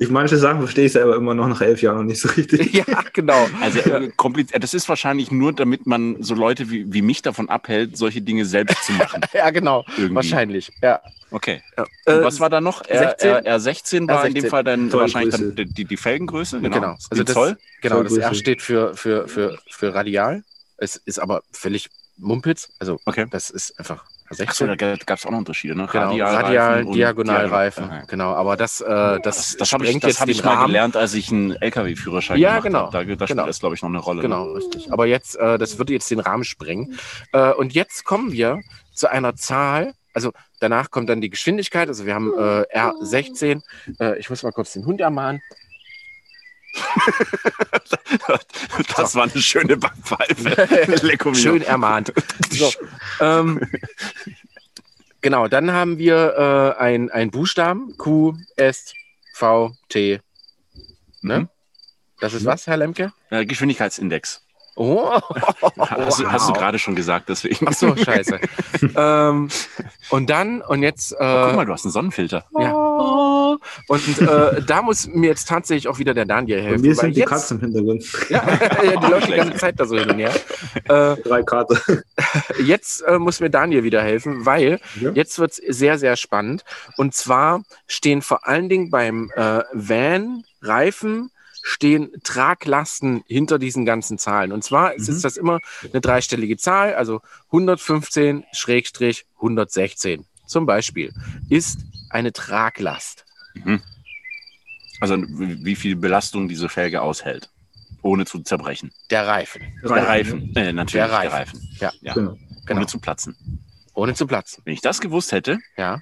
C: Ich manche Sachen verstehe ich selber immer noch nach elf Jahren noch nicht so richtig.
B: ja, genau.
A: Also äh, kompliziert. Das ist wahrscheinlich nur, damit man so Leute wie, wie mich davon abhält, solche Dinge selbst zu machen.
B: Ja, genau.
A: Irgendwie.
B: Wahrscheinlich. Ja.
A: Okay.
B: ja.
A: Und
B: Äh,
A: was war da noch? R,
B: 16?
A: R, R16 war in dem
B: R16.
A: Fall dann
C: Zollgröße.
A: wahrscheinlich dann die, die, die Felgengröße. Genau.
B: Genau.
A: Die
B: Also das,
A: Zoll.
B: genau, das R steht für, für, für, für Radial. Es ist aber völlig Mumpitz. Also
A: Okay.
B: das ist einfach
A: Achso,
B: R16.
A: da gab es auch noch Unterschiede, ne?
B: Genau, Radial, Diagonalreifen.
A: Diagonal.
B: Genau, aber das, äh, das,
A: Das, das habe ich, das hab ich mal
B: Rahmen.
A: gelernt, als ich einen LKW-Führerschein
B: Ja,
A: gemacht
B: genau.
A: habe. Da, da spielt
B: Genau.
A: das, glaube ich, noch eine Rolle.
B: Genau, richtig. Aber jetzt, äh, das würde jetzt den Rahmen sprengen. Äh, und jetzt kommen wir zu einer Zahl. Also danach kommt dann die Geschwindigkeit. Also wir haben äh, R16. Äh, ich muss mal kurz den Hund ermahnen.
A: Das war eine schöne Backpfeife.
B: Schön ermahnt. So, ähm, genau, dann haben wir äh, ein, ein Buchstaben. Q, S, V, T. Ne?
A: Mhm.
B: Das ist was, Herr Lemke?
A: Äh, Geschwindigkeitsindex.
B: Oh,
A: Hast, du, hast du
B: wow.
A: gerade schon gesagt, deswegen.
B: Ach so, scheiße. ähm, und dann, und jetzt. Äh,
A: Guck mal, du hast einen Sonnenfilter.
B: Ja. Auto. Und äh, da muss mir jetzt tatsächlich auch wieder der Daniel helfen.
C: mir sind die
B: jetzt,
C: Katzen im Hintergrund.
B: Ja, ja, die läuft die ganze Zeit da so hin und her. Äh,
C: Drei Karten.
B: jetzt äh, muss mir Daniel wieder helfen, weil
C: Ja.
B: jetzt wird es sehr, sehr spannend. Und zwar stehen vor allen Dingen beim äh, Van Reifen stehen Traglasten hinter diesen ganzen Zahlen. Und zwar ist
C: Mhm.
B: das immer eine dreistellige Zahl, also 115-116 zum Beispiel ist eine Traglast.
A: Also wie viel Belastung diese Felge aushält, ohne zu zerbrechen.
B: Der Reifen.
A: Der Reifen. Äh, natürlich
B: Der
A: der
B: Reifen.
A: Reifen.
B: Ja,
A: Ja.
C: Genau.
B: genau.
A: Ohne zu platzen.
B: Ohne zu platzen.
A: Wenn ich das gewusst hätte,
B: Ja,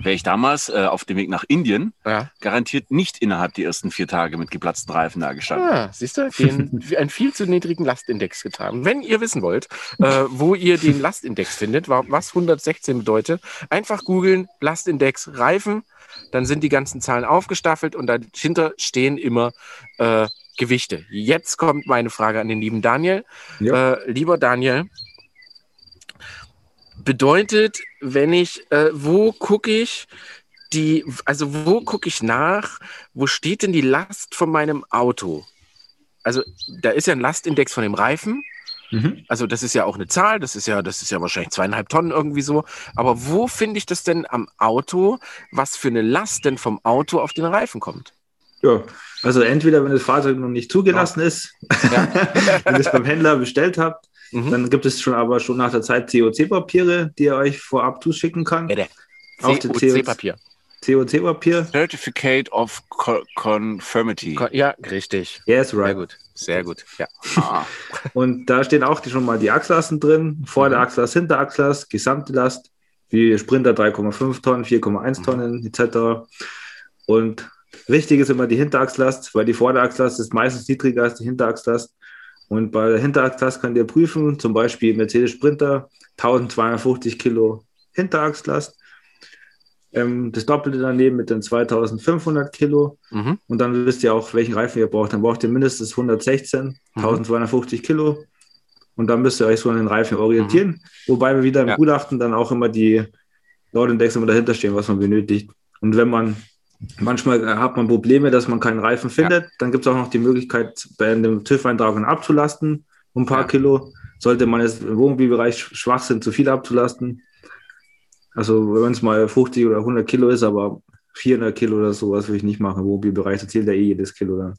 A: wäre ich damals äh, auf dem Weg nach Indien
B: ja.
A: garantiert nicht innerhalb der ersten vier Tage mit geplatzten Reifen da gestanden.
B: Ah, siehst du, den, einen viel zu niedrigen Lastindex getan. Wenn ihr wissen wollt, äh, wo ihr den Lastindex findet, wa- was 116 bedeutet, einfach googeln, Lastindex Reifen, dann sind die ganzen Zahlen aufgestaffelt und dahinter stehen immer äh, Gewichte. Jetzt kommt meine Frage an den lieben Daniel.
C: Ja.
B: Äh, lieber Daniel, bedeutet, wenn ich, äh, wo gucke ich die, also wo gucke ich nach, wo steht denn die Last von meinem Auto? Also da ist ja ein Lastindex von dem Reifen.
C: Mhm.
B: Also das ist ja auch eine Zahl, das ist ja, das ist ja wahrscheinlich zweieinhalb Tonnen irgendwie so. Aber wo finde ich das denn am Auto, was für eine Last denn vom Auto auf den Reifen kommt?
C: Ja, also entweder, wenn das Fahrzeug noch nicht zugelassen ist,
B: Ja.
C: wenn ihr es beim Händler bestellt habt,
B: Mhm.
C: dann gibt es schon aber schon nach der Zeit COC-Papiere, die er euch vorab zuschicken kann.
B: Bitte.
C: Auf den
B: COC-Papier.
C: COC-Papier.
A: Certificate of Co Conformity.
B: Ko- Ja, richtig.
C: Yes,
B: Sehr
C: right.
B: gut. Sehr gut. Ja.
A: Ah,
C: Und da stehen auch die, schon mal die Achslasten drin. Vor der
B: Mhm.
C: Achslast, hinter Achslast, gesamte Last, wie Sprinter 3,5 Tonnen, 4,1
B: Mhm.
C: Tonnen etc. Und wichtig ist immer die Hinterachslast, weil die Vorderachslast ist meistens niedriger als die Hinterachslast. Und bei der Hinterachslast könnt ihr prüfen, zum Beispiel Mercedes Sprinter, 1250 Kilo Hinterachslast. Ähm, das Doppelte daneben mit den 2500 Kilo.
B: Mhm.
C: Und dann wisst ihr auch, welchen Reifen ihr braucht. Dann braucht ihr mindestens 116,
B: Mhm.
C: 1250 Kilo. Und dann müsst ihr euch so an den Reifen orientieren. Wobei wir wieder im
A: Ja.
C: Gutachten dann auch immer die Loadindex immer dahinter stehen, was man benötigt. Und wenn man manchmal äh, hat man Probleme, dass man keinen Reifen findet, dann gibt es auch noch die Möglichkeit, bei dem TÜV-Eintrag abzulasten, um ein paar
B: Ja.
C: Kilo. Sollte man jetzt im Wohnmobilbereich schwach sind, zu viel abzulasten. Also wenn es mal 50 oder 100 Kilo ist, aber 400 Kilo oder sowas würde ich nicht machen. Im Wohnmobilbereich, da zählt ja eh jedes Kilo dann.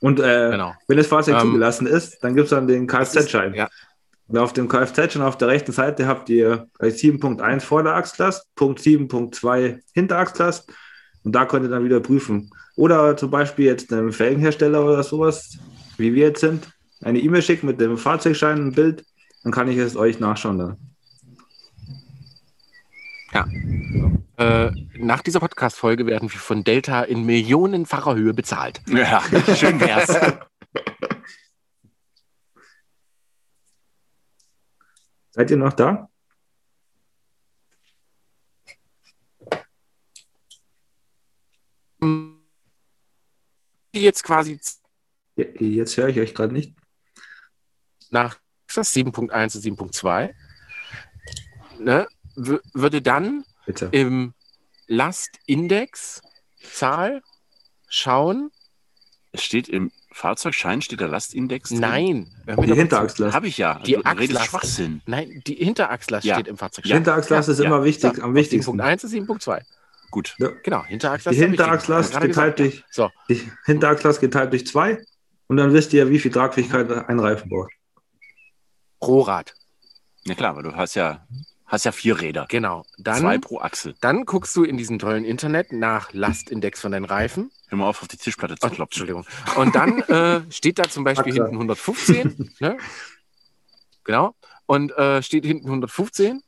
C: Und äh,
B: Genau.
C: wenn das Fahrzeug
B: Ähm,
C: zugelassen ist, dann gibt es dann den Kfz-Schein.
B: Ja.
C: Und auf dem Kfz-Schein auf der rechten Seite habt ihr gleich 7.1 Vorderachslast, Punkt 7.2 Hinterachslast und da könnt ihr dann wieder prüfen. Oder zum Beispiel jetzt einem Felgenhersteller oder sowas, wie wir jetzt sind, eine E-Mail schicken mit dem Fahrzeugschein, ein Bild, dann kann ich es euch nachschauen dann.
B: Äh, nach dieser Podcast-Folge werden wir von Delta in millionenfacher Höhe bezahlt.
A: ja, schön wär's.
C: Seid ihr noch da?
B: Jetzt quasi
C: Ja, Jetzt höre ich euch gerade nicht.
B: nach das 7.1 und 7.2 ne, würde dann
C: Bitte.
B: im Lastindex Zahl schauen.
A: Es steht im Fahrzeugschein, steht der Lastindex drin?
B: Nein,
C: Die Hinterachslast.
A: Habe ich ja.
B: Die
A: du redest
B: Achslast.
A: Schwachsinn.
B: Nein, die Hinterachslast
A: Ja.
B: steht im Fahrzeug.
A: Ja.
C: Hinterachslast ist
A: ja,
C: immer wichtig, am wichtigsten.
B: 7.1 und 7.2.
A: Gut.
C: Ja.
B: Genau, Hinterachslast.
C: Die
B: ist.
C: Hinterachslast geteilt durch,
B: So,
C: die Hinterachslast geteilt durch zwei und dann wisst ihr, wie viel Tragfähigkeit ein Reifen braucht.
B: Rohrrad.
A: Ja klar, aber du hast ja, hast ja vier Räder.
B: Genau.
A: Zwei
B: Dann,
A: pro Achsel.
B: dann guckst du in diesem tollen Internet nach Lastindex von deinen Reifen.
A: Hör mal auf, auf die Tischplatte zu
B: Oh,
A: klopfen.
B: Entschuldigung. Und dann äh, steht da zum Beispiel
C: Achse.
B: hinten 115. ne? Genau. Und äh, steht hinten 115.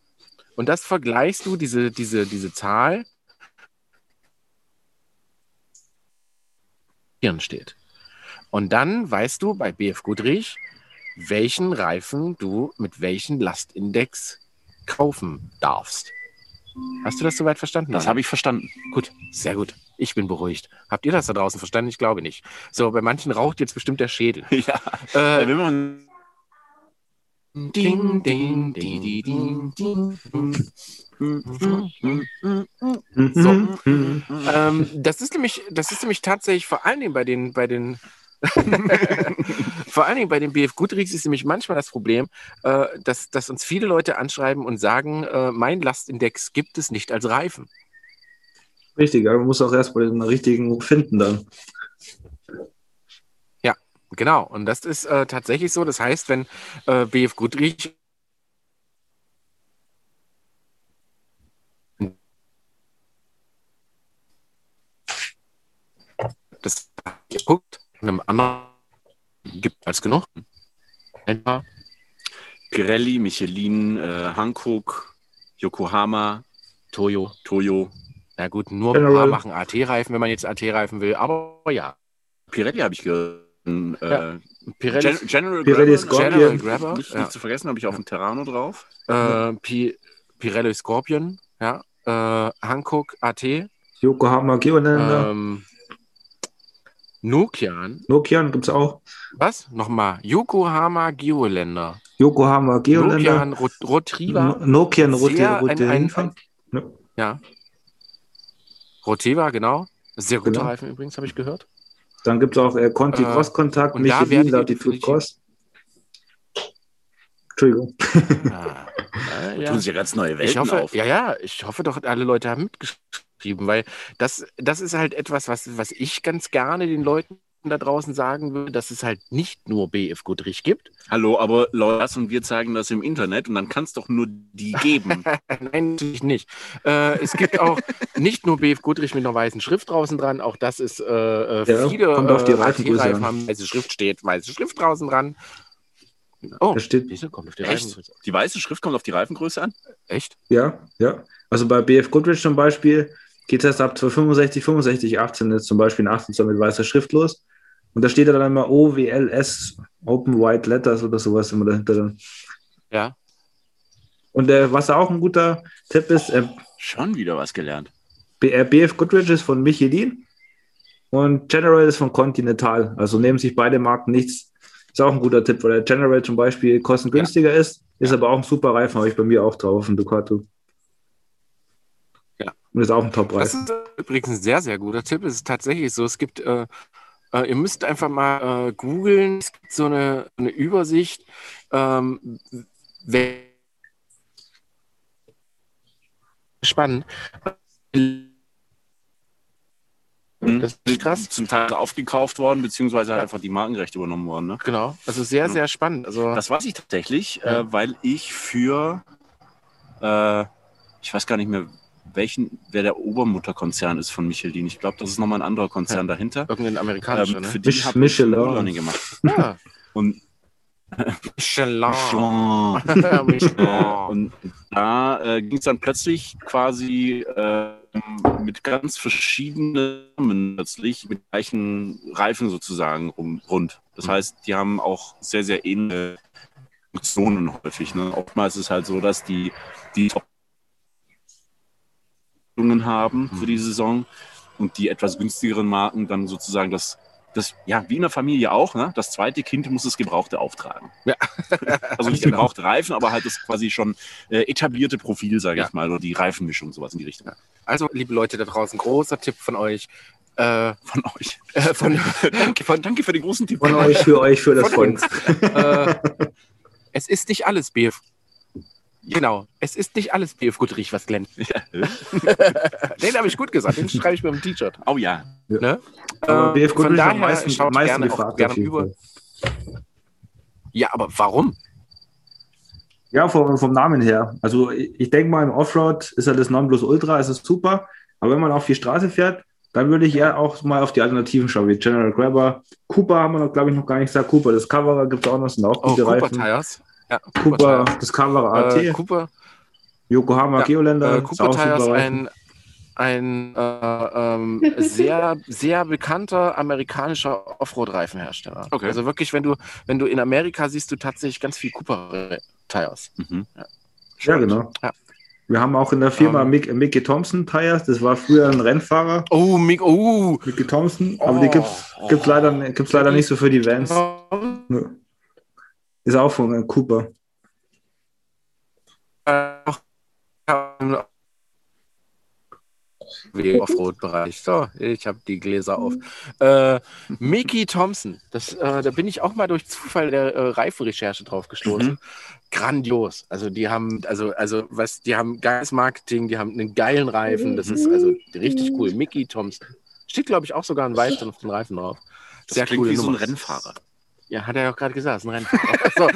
B: Und das vergleichst du, diese, diese, diese Zahl, hier steht. Und dann weißt du bei BF Goodrich, welchen Reifen du mit welchem Lastindex kaufen darfst. Hast du das soweit verstanden?
A: Das habe ich verstanden.
B: Gut, sehr gut. Ich bin beruhigt. Habt ihr das da draußen verstanden? Ich glaube nicht. So, bei manchen raucht jetzt bestimmt der Schädel.
A: Ja.
B: Äh,
A: Wenn man
B: Ding, ding, ding, ding, ding, ding. So. Ähm, das ist nämlich, das ist nämlich tatsächlich vor allen Dingen bei den, bei den vor allen Dingen bei den BF Goodreads ist nämlich manchmal das Problem, äh, dass, dass uns viele Leute anschreiben und sagen, äh, mein Lastindex gibt es nicht als Reifen.
C: Richtig, aber man muss auch erstmal den richtigen finden dann.
B: Genau, und das ist äh, tatsächlich so. Das heißt, wenn äh, BF Goodrich das guckt, einem anderen gibt als genug.
A: Pirelli, Michelin, äh, Hankook, Yokohama,
B: Toyo.
A: Toyo.
B: Na gut, nur ein paar machen AT-Reifen, wenn man jetzt AT-Reifen will, aber ja.
A: Pirelli habe ich gehört. Äh,
B: Ja. Pirelli,
A: Gen General
C: Pirelli
A: Grabber,
C: Scorpion.
B: General Grabber,
A: Nicht,
B: ja.
A: nicht zu vergessen, habe ich auf dem Terrano drauf.
B: äh, Pi Pirelli Scorpion, ja. Äh, Hankook AT,
C: Yokohama Geoländer.
B: ähm, Nokian,
C: Nokian gibt es auch.
B: was? Nochmal, Yokohama Geoländer,
C: Yokohama Geoländer.
B: Nokian Rot Rotriva,
C: No- Nokian
B: ein- ein-
C: Hinfang.
B: ja. Rotiva, genau. Sehr guter
C: Genau.
B: Reifen übrigens, habe ich gehört.
C: Dann gibt es auch äh, Conti
B: Äh,
C: Cross Kontakt,
B: und da
C: Michelin, Latitude Cross. Entschuldigung.
B: Ah, äh, ja.
A: Tun sich ja ganz neue Welten
B: Ich hoffe,
A: auf.
B: ja, ja, ich hoffe doch, alle Leute haben mitgeschrieben, weil das, das ist halt etwas, was, was ich ganz gerne den Leuten da draußen sagen würde, dass es halt nicht nur BF Goodrich gibt.
A: Hallo, aber Lars und wir zeigen das im Internet und dann kann es doch nur die geben.
B: Nein, natürlich nicht. Äh, es gibt auch nicht nur BF Goodrich mit einer weißen Schrift draußen dran, auch das ist äh, äh,
C: Ja,
B: viele
C: kommt auf die
B: äh,
C: Reifengröße
B: AT-Reifen
C: an.
B: haben weiße Schrift steht, weiße Schrift draußen dran. Oh,
C: Da steht,
B: diese kommt auf die.
A: Die weiße Schrift kommt auf die Reifengröße an?
B: Echt?
C: ja, ja. Also bei BF Goodrich zum Beispiel geht es erst ab 265, 65, 18 ist zum Beispiel ein 18 Zoll mit weißer Schrift los. Und da steht dann immer OWLS, Open White Letters oder sowas immer dahinter. Dann.
B: Ja.
C: Und äh, was auch ein guter Tipp ist, äh,
A: Schon wieder was gelernt.
C: B- äh, BF Goodrich ist von Michelin und General ist von Continental. Also nehmen sich beide Marken nichts. Ist auch ein guter Tipp, weil der General zum Beispiel kostengünstiger ist, ist aber auch ein super Reifen, habe ich bei mir auch drauf, ein Ducato. Und ist auch ein
B: Das
C: Top-Reifen.
B: ist übrigens ein sehr, sehr guter Tipp. Es ist tatsächlich so, es gibt, äh, äh, ihr müsst einfach mal äh, googeln, es gibt so eine, eine Übersicht, ähm, wer spannend. Das ist krass.
A: Zum Teil aufgekauft worden, beziehungsweise einfach die Markenrechte übernommen worden. Ne?
B: Genau, also sehr, sehr spannend. Also
A: Das weiß ich tatsächlich,
B: Ja.
A: äh, weil ich für, äh, ich weiß gar nicht mehr, welchen, wer der Obermutterkonzern ist von Michelin. Ich glaube, das ist nochmal ein anderer Konzern dahinter.
B: irgendein amerikanischer,
A: Ähm,
B: ne?
A: für die
C: Mich-
A: habe ich
C: Michelin.
A: E-Learning gemacht.
B: Ja.
A: Und,
B: Michelin.
A: Und da äh, ging es dann plötzlich quasi äh, mit ganz verschiedenen Namen plötzlich mit gleichen Reifen sozusagen rum, rund. Das
B: Mhm.
A: heißt, die haben auch sehr, sehr ähnliche Funktionen häufig. Ne? Oftmals ist es halt so, dass die die Top haben für die Saison und die etwas günstigeren Marken dann sozusagen das das, ja, wie in der Familie auch, ne? Das zweite Kind muss das Gebrauchte auftragen.
B: Ja.
A: Also nicht
B: Genau.
A: gebrauchte Reifen, aber halt das quasi schon äh, etablierte Profil, sage
B: Ja.
A: ich mal, oder die Reifenmischung, sowas in die Richtung.
B: Also, liebe Leute da draußen, großer Tipp von euch. Äh,
A: Von euch.
B: äh, von,
A: danke, von, danke für den großen Tipp.
C: Von euch, für euch, für das
B: Von
C: Volk.
B: äh, es ist nicht alles BF. Genau, es ist nicht alles BF Goodrich, was glänzt.
A: Ja.
B: Den habe ich gut gesagt, den schreibe ich mir im T-Shirt.
A: Oh ja.
B: Ne?
C: Aber
B: Äh,
C: BF
B: von
C: Goodrich am
B: daher
C: meisten,
B: schaut
C: am meisten
B: gerne,
C: gefragt.
B: gerne über. Ja, aber warum?
C: Ja, vom, vom Namen her. Also ich, ich denke mal, im Offroad ist ja das Nonplusultra, es ist super. Aber wenn man auf die Straße fährt, dann würde ich eher auch mal auf die Alternativen schauen, wie General Grabber. Cooper haben wir noch, glaube ich, noch gar nicht gesagt. Cooper, das Coverer gibt es auch noch, sind auch
B: Oh,
C: gute
B: Cooper
C: Reifen.
B: Tires. Ja,
C: Cooper, das Coverer AT,
B: Äh, Cooper,
C: Yokohama
B: ja,
C: Geoländer,
B: äh, Cooper Tires, ein, ein äh, ähm, sehr, sehr bekannter amerikanischer Offroad-Reifenhersteller.
A: Okay.
B: Also wirklich, wenn du, wenn du in Amerika siehst, du tatsächlich ganz viel Cooper Tires.
A: Mhm.
C: Ja, genau.
B: Ja.
C: Wir haben auch in der Firma
B: Ähm.
C: Mick, Mickey Thompson Tires, das war früher ein Rennfahrer,
B: Oh, Mick, oh.
C: Mickey Thompson, aber die gibt es gibt's leider, gibt's leider nicht so für die Vans. Ist auch von Cooper.
B: Offroad-Bereich. So, ich habe die Gläser auf. Äh, Mickey Thompson, das, äh, da bin ich auch mal durch Zufall der äh, Reifenrecherche drauf gestoßen. Mhm. Grandios. Also die haben, also, also was, die haben geiles Marketing, die haben einen geilen Reifen. Das ist also richtig cool. Mickey Thompson. Steht, glaube ich, auch sogar ein Weiß dann auf den Reifen drauf.
A: Sehr das klingt wie Nummer. so ein Rennfahrer.
B: Ja, hat er ja auch gerade gesagt, ist ein Rennfahrer.
C: So.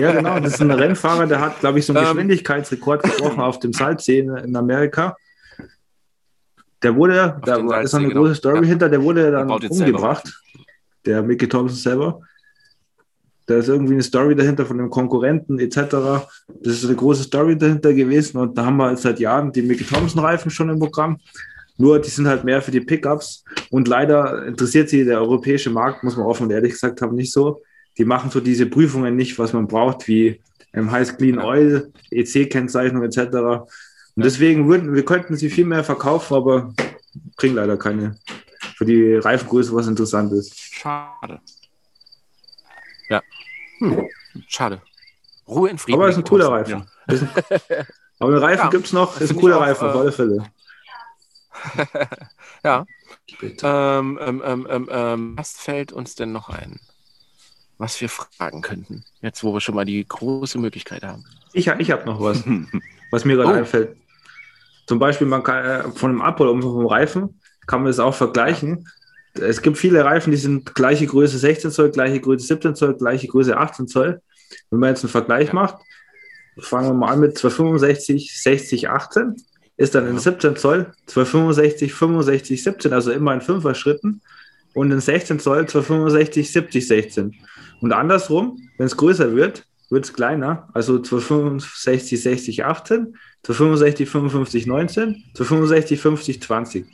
C: ja, genau, das ist ein Rennfahrer, der hat, glaube ich, so einen ähm, Geschwindigkeitsrekord gebrochen auf dem Salzsee in Amerika. Der wurde, da ist noch eine genau. große Story ja. hinter, der wurde dann umgebracht, der Mickey Thompson selber. Da ist irgendwie eine Story dahinter von einem Konkurrenten etc. Das ist eine große Story dahinter gewesen und da haben wir seit Jahren die Mickey Thompson Reifen schon im Programm. Nur die sind halt mehr für die Pickups und leider interessiert sie der europäische Markt, muss man offen und ehrlich gesagt haben, nicht so. Die machen so diese Prüfungen nicht, was man braucht, wie ähm, Heiß Clean Oil, EC-Kennzeichnung etc. Und deswegen würden, wir könnten sie viel mehr verkaufen, aber kriegen leider keine. Für die Reifengröße, was interessant ist.
B: Schade. Ja. Hm. Schade. Ruhe in Frieden.
C: Aber es ist ein cooler Reifen. Ja. aber den Reifen ja, gibt es noch, ist ein cooler Reifen, auf alle Fälle.
B: ja. Ähm, ähm, ähm, ähm, ähm, was fällt uns denn noch ein? Was wir fragen könnten, jetzt wo wir schon mal die große Möglichkeit haben.
C: Ich, ich habe noch was, was mir gerade oh. einfällt. Zum Beispiel, man kann äh, von einem Abrollumfang vom Reifen kann man das auch vergleichen. Es gibt viele Reifen, die sind gleiche Größe 16 Zoll, gleiche Größe 17 Zoll, gleiche Größe 18 Zoll. Wenn man jetzt einen Vergleich macht, fangen wir mal an mit 265, 60, 18 ist dann in 17 Zoll 265, 65, 17, also immer in 5er Schritten und in 16 Zoll 265, 70, 16. Und andersrum, wenn es größer wird, wird es kleiner, also 265, 60, 18, 265, 55, 19, 265, 50, 20.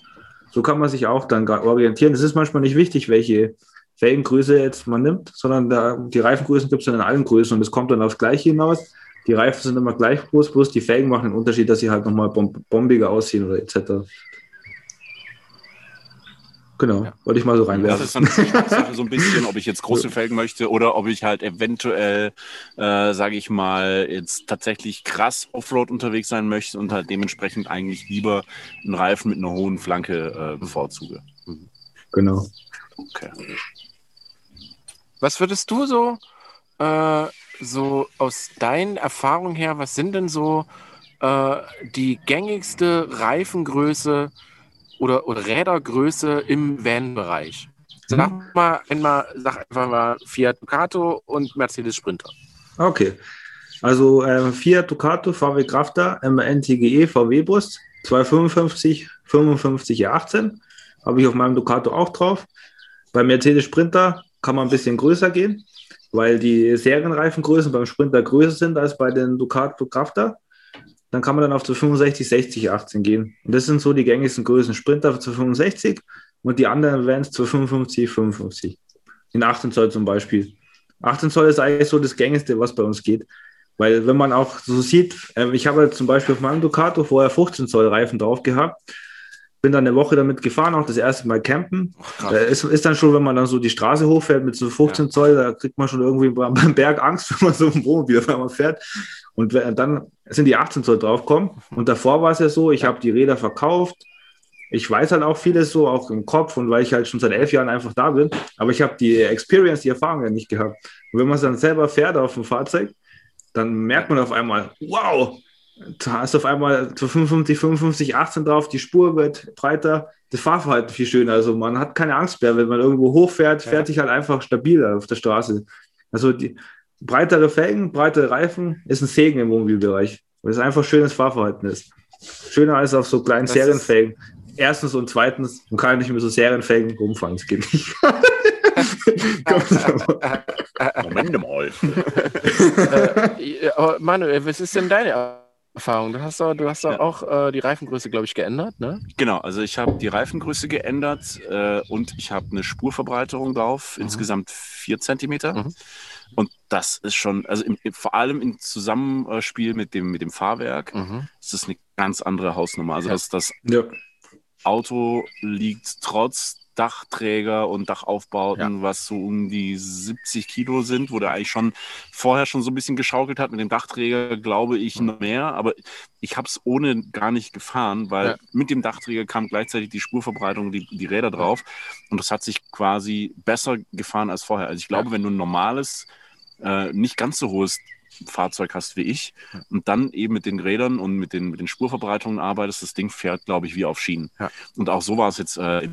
C: So kann man sich auch dann orientieren. Es ist manchmal nicht wichtig, welche Felgengröße jetzt man nimmt, sondern da, die Reifengrößen gibt es dann in allen Größen und es kommt dann aufs Gleiche hinaus. Die Reifen sind immer gleich groß, bloß die Felgen machen den Unterschied, dass sie halt nochmal bombiger aussehen oder etc. Genau, ja. wollte ich mal so reinwerfen.
A: Das ist dann Sache so ein bisschen, ob ich jetzt große Felgen möchte oder ob ich halt eventuell, äh, sage ich mal, jetzt tatsächlich krass Offroad unterwegs sein möchte und halt dementsprechend eigentlich lieber einen Reifen mit einer hohen Flanke äh, bevorzuge.
C: Genau.
B: Okay. Was würdest du so äh, so aus deinen Erfahrungen her, was sind denn so äh, die gängigste Reifengröße oder, oder Rädergröße im Van-Bereich? Sag mhm. mal einmal, sag einfach mal Fiat Ducato und Mercedes Sprinter.
C: Okay. Also äh, Fiat Ducato, VW Crafter, NTGE, VW Bus, 255, 55, 18. Habe ich auf meinem Ducato auch drauf. Bei Mercedes Sprinter kann man ein bisschen größer gehen weil die Serienreifengrößen beim Sprinter größer sind als bei den Ducato Crafter. Dann kann man dann auf zu 65, 60, 18 gehen. Und das sind so die gängigsten Größen. Sprinter zu 65 und die anderen Vans zu 55, 55. In 18 Zoll zum Beispiel. 18 Zoll ist eigentlich so das gängigste, was bei uns geht. Weil wenn man auch so sieht, äh, ich habe zum Beispiel auf meinem Ducato vorher 15 Zoll Reifen drauf gehabt bin dann eine Woche damit gefahren, auch das erste Mal campen. Oh, ist, ist dann schon, wenn man dann so die Straße hochfährt mit so 15 ja. Zoll, da kriegt man schon irgendwie beim Berg Angst, wenn man so ein Wohnmobil auf einmal fährt. Und dann sind die 18 Zoll draufgekommen. Und davor war es ja so, ich habe die Räder verkauft. Ich weiß halt auch vieles so, auch im Kopf und weil ich halt schon seit elf Jahren einfach da bin. Aber ich habe die Experience, die Erfahrung ja nicht gehabt. Und wenn man es dann selber fährt auf dem Fahrzeug, dann merkt man auf einmal, wow, da ist auf einmal zu 55, 55, 18 drauf, die Spur wird breiter, das Fahrverhalten viel schöner. Also man hat keine Angst mehr, wenn man irgendwo hochfährt, fährt sich halt einfach stabiler auf der Straße. Also die breitere Felgen, breitere Reifen ist ein Segen im Wohnmobilbereich, weil es einfach schönes Fahrverhalten ist. Schöner als auf so kleinen das Serienfelgen. Erstens und zweitens, man kann nicht mehr so Serienfelgen rumfahren, das geht nicht.
B: Moment mal. äh, Manuel, was ist denn deine Erfahrung. Du hast doch, du hast doch ja. auch äh, die Reifengröße, glaube ich, geändert, ne?
A: Genau, also ich habe die Reifengröße geändert äh, und ich habe eine Spurverbreiterung drauf, mhm. insgesamt vier Zentimeter. Mhm. Und das ist schon, also im, vor allem im Zusammenspiel mit dem, mit dem Fahrwerk, mhm. ist das eine ganz andere Hausnummer. Also ja. das, das
C: ja.
A: Auto liegt trotz Dachträger und Dachaufbauten, ja. was so um die 70 Kilo sind, wo der eigentlich schon vorher schon so ein bisschen geschaukelt hat. Mit dem Dachträger glaube ich noch mehr, aber ich habe es ohne gar nicht gefahren, weil ja. mit dem Dachträger kam gleichzeitig die Spurverbreitung, die, die Räder drauf und das hat sich quasi besser gefahren als vorher. Also ich glaube, ja. wenn du ein normales, äh, nicht ganz so hohes Fahrzeug hast wie ich und dann eben mit den Rädern und mit den, mit den Spurverbreitungen arbeitest, das Ding fährt, glaube ich, wie auf Schienen. Und auch so war es jetzt äh,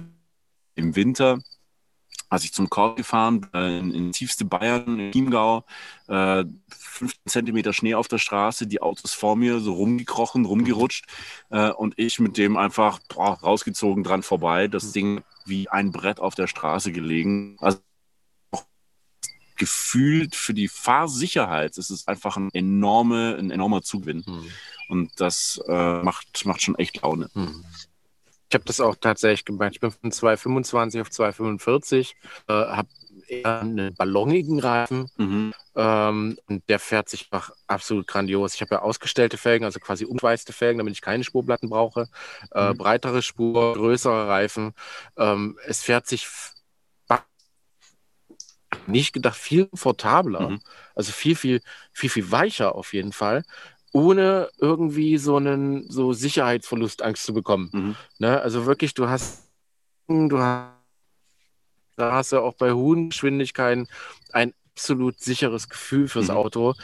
A: im Winter, als ich zum Korb gefahren bin, in, in tiefste Bayern, in Chiemgau, äh, 15 Zentimeter Schnee auf der Straße, die Autos vor mir so rumgekrochen, rumgerutscht äh, und ich mit dem einfach boah, rausgezogen dran vorbei, das Ding wie ein Brett auf der Straße gelegen. Also gefühlt für die Fahrsicherheit ist es einfach ein, enorme, ein enormer Zugewinn. Mhm. Und das äh, macht, macht schon echt Laune. Mhm.
B: Ich habe das auch tatsächlich gemacht. Ich bin von 225 auf 245, äh, habe eher einen ballonigen Reifen mhm. ähm, und der fährt sich einfach absolut grandios. Ich habe ja ausgestellte Felgen, also quasi umgeweiste Felgen, damit ich keine Spurplatten brauche. Äh, mhm. Breitere Spur, größere Reifen. Ähm, es fährt sich nicht gedacht, viel komfortabler. Mhm. Also viel, viel, viel, viel weicher auf jeden Fall ohne irgendwie so einen so Sicherheitsverlust Angst zu bekommen. Mhm. Ne? Also wirklich, du hast, du hast, da hast du auch bei hohen Geschwindigkeiten ein absolut sicheres Gefühl fürs mhm. Auto,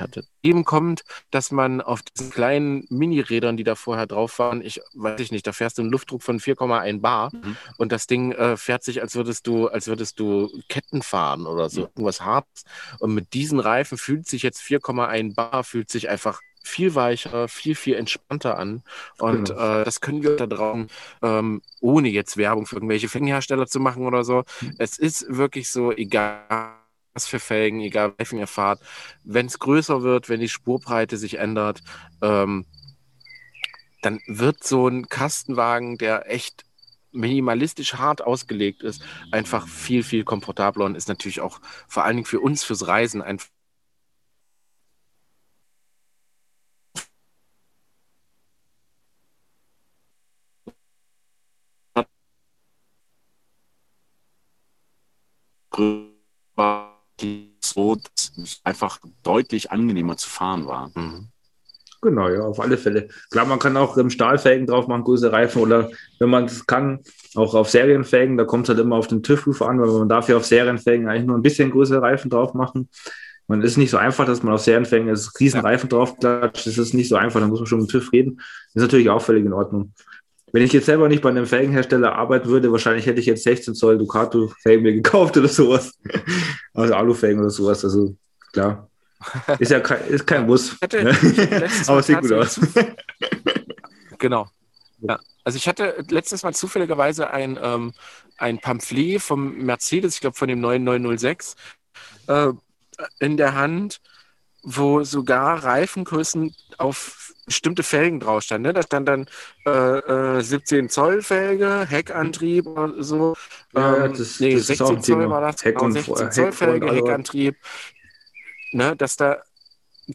B: hatte. Eben kommt, dass man auf diesen kleinen Mini-Rädern, die da vorher drauf waren, ich weiß ich nicht, da fährst du einen Luftdruck von 4,1 Bar mhm. und das Ding äh, fährt sich, als würdest du, als würdest du Ketten fahren oder so, mhm. irgendwas Hartes. Und mit diesen Reifen fühlt sich jetzt 4,1 Bar, fühlt sich einfach viel weicher, viel, viel entspannter an. Und genau. äh, das können wir da draußen, ähm, ohne jetzt Werbung für irgendwelche Fängenhersteller zu machen oder so. Mhm. Es ist wirklich so, egal was für Felgen, egal welchen ihr fahrt, wenn es größer wird, wenn die Spurbreite sich ändert, ähm, dann wird so ein Kastenwagen, der echt minimalistisch hart ausgelegt ist, einfach viel, viel komfortabler und ist natürlich auch vor allen Dingen für uns fürs Reisen einfach
A: so, dass es einfach deutlich angenehmer zu fahren war. Mhm.
C: Genau, ja, auf alle Fälle. Klar, man kann auch im Stahlfelgen drauf machen, größere Reifen oder wenn man es kann, auch auf Serienfelgen, da kommt es halt immer auf den TÜV-Ruf an, weil man darf ja auf Serienfelgen eigentlich nur ein bisschen größere Reifen drauf machen. Man ist nicht so einfach, dass man auf Serienfelgen das riesen. Reifen drauf klatscht. Das ist nicht so einfach, da muss man schon mit TÜV reden. Das ist natürlich auch völlig in Ordnung. Wenn ich jetzt selber nicht bei einem Felgenhersteller arbeiten würde, wahrscheinlich hätte ich jetzt 16 Zoll Ducato-Felgen mir gekauft oder sowas. Also Alufelgen oder sowas. Also klar. Ist ja kein, ist kein Muss. Hatte, ne?
B: Aber es sieht gut aus. genau. Ja. Also ich hatte letztes Mal zufälligerweise ein, ähm, ein Pamphlet vom Mercedes, ich glaube von dem 9906, äh, in der Hand, wo sogar Reifengrößen auf bestimmte Felgen drauf standen. Ne? Da stand dann äh, äh, 17 Zoll Felge, Heckantrieb oder so. Ja, ähm, das, nee, das 16 Zoll war das. Heck genau, 16 Zoll Felge, Heckantrieb. Ne, dass da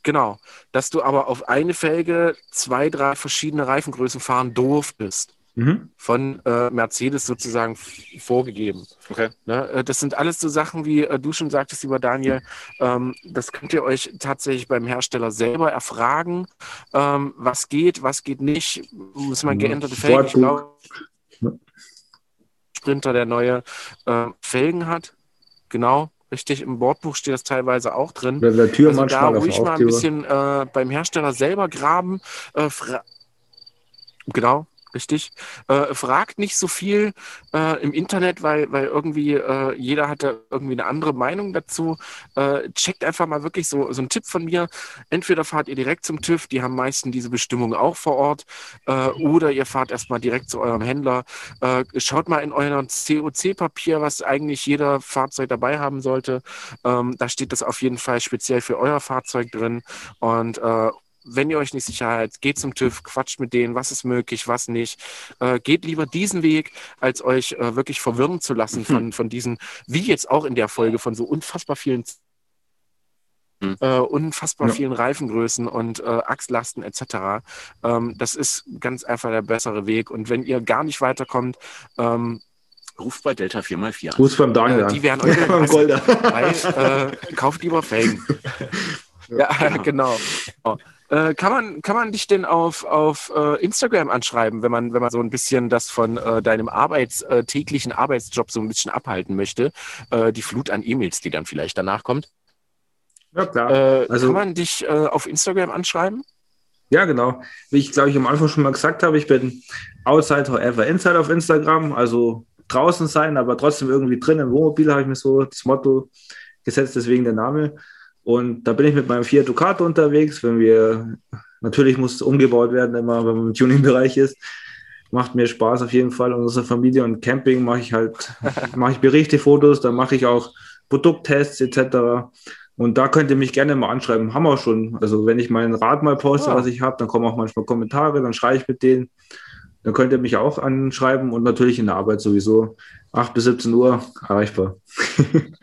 B: Genau, dass du aber auf eine Felge zwei, drei verschiedene Reifengrößen fahren durftest mhm. von äh, Mercedes sozusagen vorgegeben. Okay. Ne? Äh, das sind alles so Sachen, wie äh, du schon sagtest, lieber Daniel, ähm, das könnt ihr euch tatsächlich beim Hersteller selber erfragen, ähm, was geht, was geht nicht, muss man geänderte Felgen, ich glaube, Sprinter, der neue äh, Felgen hat, genau, Richtig, im Bordbuch steht das teilweise auch drin.
C: Oder der Tür
B: also da ruhig mal ein bisschen äh, beim Hersteller selber graben. Äh, genau, richtig. Äh, fragt nicht so viel äh, im Internet, weil, weil irgendwie äh, jeder hat da irgendwie eine andere Meinung dazu. Äh, checkt einfach mal wirklich so, so ein Tipp von mir. Entweder fahrt ihr direkt zum TÜV, die haben meistens diese Bestimmung auch vor Ort, äh, oder ihr fahrt erstmal direkt zu eurem Händler. Äh, schaut mal in euer COC-Papier, was eigentlich jeder Fahrzeug dabei haben sollte. Ähm, da steht das auf jeden Fall speziell für euer Fahrzeug drin. Und wenn ihr euch nicht sicher seid, geht zum TÜV, quatscht mit denen, was ist möglich, was nicht. Äh, geht lieber diesen Weg, als euch äh, wirklich verwirren zu lassen von, von diesen, wie jetzt auch in der Folge, von so unfassbar vielen mhm. äh, unfassbar ja. vielen Reifengrößen und äh, Achslasten etc. Ähm, das ist ganz einfach der bessere Weg. Und wenn ihr gar nicht weiterkommt, ähm,
A: Ruft bei Delta 4x4 an.
C: Ruft beim Daniel
B: äh, Die werden euch ja, Golder. Weil, äh, kauft lieber Felgen. ja, genau. genau. Äh, kann, man, kann man dich denn auf, auf äh, Instagram anschreiben, wenn man, wenn man so ein bisschen das von äh, deinem Arbeits, äh, täglichen Arbeitsjob so ein bisschen abhalten möchte? Äh, die Flut an E-Mails, die dann vielleicht danach kommt.
C: Ja, klar.
B: Äh, also, kann man dich auf Instagram anschreiben?
C: Ja, genau. Wie ich, glaube ich, am Anfang schon mal gesagt habe, ich bin outside, however, inside auf Instagram. Also draußen sein, aber trotzdem irgendwie drin. Im Wohnmobil habe ich mir so das Motto gesetzt, deswegen der Name. Und da bin ich mit meinem Fiat Ducato unterwegs, wenn wir, natürlich muss umgebaut werden, immer wenn man im Tuning-Bereich ist. Macht mir Spaß auf jeden Fall. Und unsere Familie und Camping mache ich halt, mache ich Berichte, Fotos, dann mache ich auch Produkttests etc. Und da könnt ihr mich gerne mal anschreiben. Haben wir auch schon. Also wenn ich mein Rad mal poste, ja. was ich habe, dann kommen auch manchmal Kommentare, dann schreibe ich mit denen. Dann könnt ihr mich auch anschreiben und natürlich in der Arbeit sowieso 8 bis 17 Uhr erreichbar.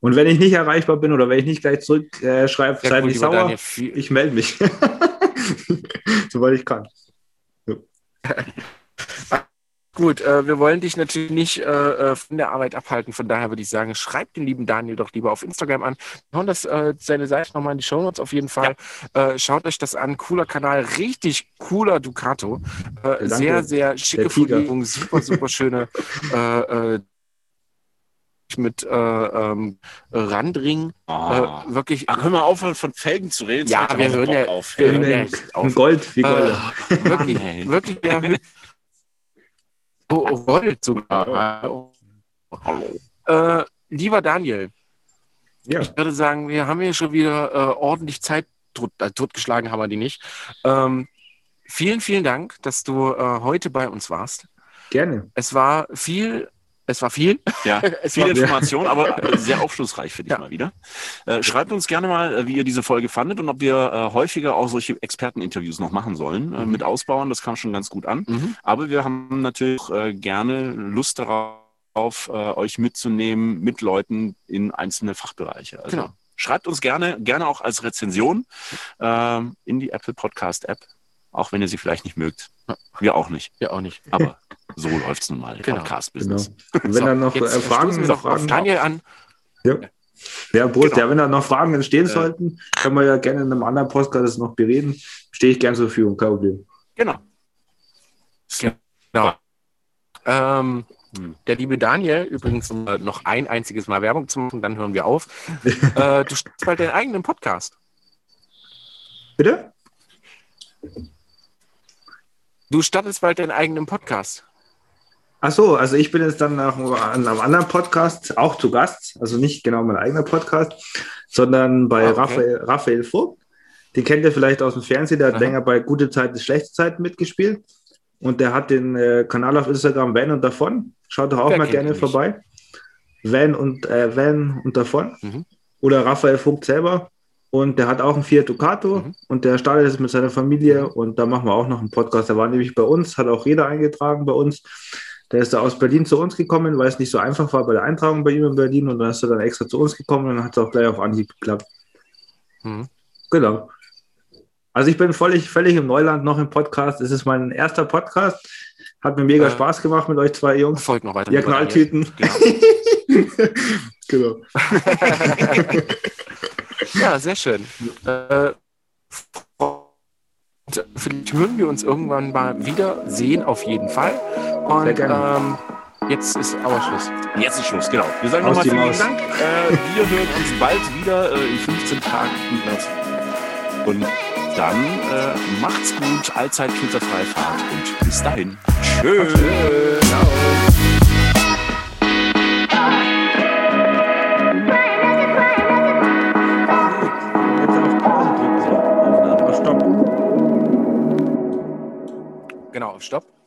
C: und wenn ich nicht erreichbar bin oder wenn ich nicht gleich zurückschreibe, äh, seid nicht sauer. Ich melde mich. Soweit ich kann. Ja.
B: Gut, äh, wir wollen dich natürlich nicht äh, äh, von der Arbeit abhalten. Von daher würde ich sagen, schreib den lieben Daniel doch lieber auf Instagram an. Wir hauen das, äh, seine Seite nochmal in die Show Notes auf jeden Fall. Ja. Äh, schaut euch das an. Cooler Kanal, richtig cooler Ducato. Äh, sehr, sehr schicke Folierung, super, super schöne mit äh, ähm, Randring.
A: Oh. Äh, wirklich. Ach, hör mal auf, von Felgen zu reden.
B: Ja, wir hören ja, auf. Wir hören ja
C: auf. Gold wie Gold.
B: Äh, wirklich, wirklich ja, Oh, Gold sogar. Hallo. Äh, lieber Daniel, ja. ich würde sagen, wir haben hier schon wieder äh, ordentlich Zeit tot, äh, totgeschlagen, haben wir die nicht. Ähm, vielen, vielen Dank, dass du äh, heute bei uns warst.
C: Gerne.
B: Es war viel es war viel.
A: Ja, viel Information, aber sehr aufschlussreich für dich ja. mal wieder. Äh, schreibt uns gerne mal, äh, wie ihr diese Folge fandet und ob wir äh, häufiger auch solche Experteninterviews noch machen sollen. Äh, mhm. Mit Ausbauen, das kam schon ganz gut an. Mhm. Aber wir haben natürlich äh, gerne Lust darauf, äh, euch mitzunehmen mit Leuten in einzelne Fachbereiche. Also genau. schreibt uns gerne, gerne auch als Rezension ähm, in die Apple Podcast App, auch wenn ihr sie vielleicht nicht mögt. Wir auch nicht.
B: Wir auch nicht.
A: Aber so läuft es nun mal. Genau. Podcast-Business.
C: Genau. Wenn so, dann noch äh, Fragen, noch Fragen
B: Daniel an.
C: Ja. Ja, Prost. Genau. Ja, wenn da noch Fragen entstehen äh, sollten, können wir ja gerne in einem anderen Podcast das noch bereden. Stehe ich gerne zur Verfügung, kein Problem.
B: Genau. Genau. Ähm, hm. Der liebe Daniel, übrigens um noch ein einziges Mal Werbung zu machen, dann hören wir auf. äh, du startest bald deinen eigenen Podcast.
C: Bitte?
B: Du startest bald deinen eigenen Podcast.
C: Ach so, also ich bin jetzt dann nach einem anderen Podcast auch zu Gast, also nicht genau mein eigener Podcast, sondern bei ah, okay. Raphael, Raphael Vogt. Den kennt ihr vielleicht aus dem Fernsehen, der hat Aha. länger bei Gute Zeiten, Schlechte Zeiten mitgespielt. Und der hat den äh, Kanal auf Instagram Van und davon. Schaut doch auch Wer mal gerne vorbei. Van und äh, Van und davon. Mhm. Oder Raphael Vogt selber. Und der hat auch einen Fiat Ducato mhm. und der startet jetzt mit seiner Familie und da machen wir auch noch einen Podcast. Der war nämlich bei uns, hat auch jeder eingetragen bei uns. Der ist da aus Berlin zu uns gekommen, weil es nicht so einfach war bei der Eintragung bei ihm in Berlin und dann ist er dann extra zu uns gekommen und dann hat es auch gleich auf Anhieb geklappt. Mhm. Genau. Also ich bin völlig, völlig im Neuland noch im Podcast. Es ist mein erster Podcast. Hat mir mega äh, Spaß gemacht mit euch zwei Jungs.
B: Folgt noch weiter.
C: Ihr Knalltüten.
B: Genau. genau. ja, sehr schön. Äh, vielleicht hören wir uns irgendwann mal wieder sehen, auf jeden Fall. Und ähm, jetzt ist aber Schluss.
A: Jetzt ist Schluss, genau. Wir sagen nochmal vielen Dank. Äh, wir hören uns bald wieder äh, in 15 Tagen. Und dann äh, macht's gut, allzeit kinderfreie Fahrt und bis dahin.
B: Tschö. Ciao. Stopp.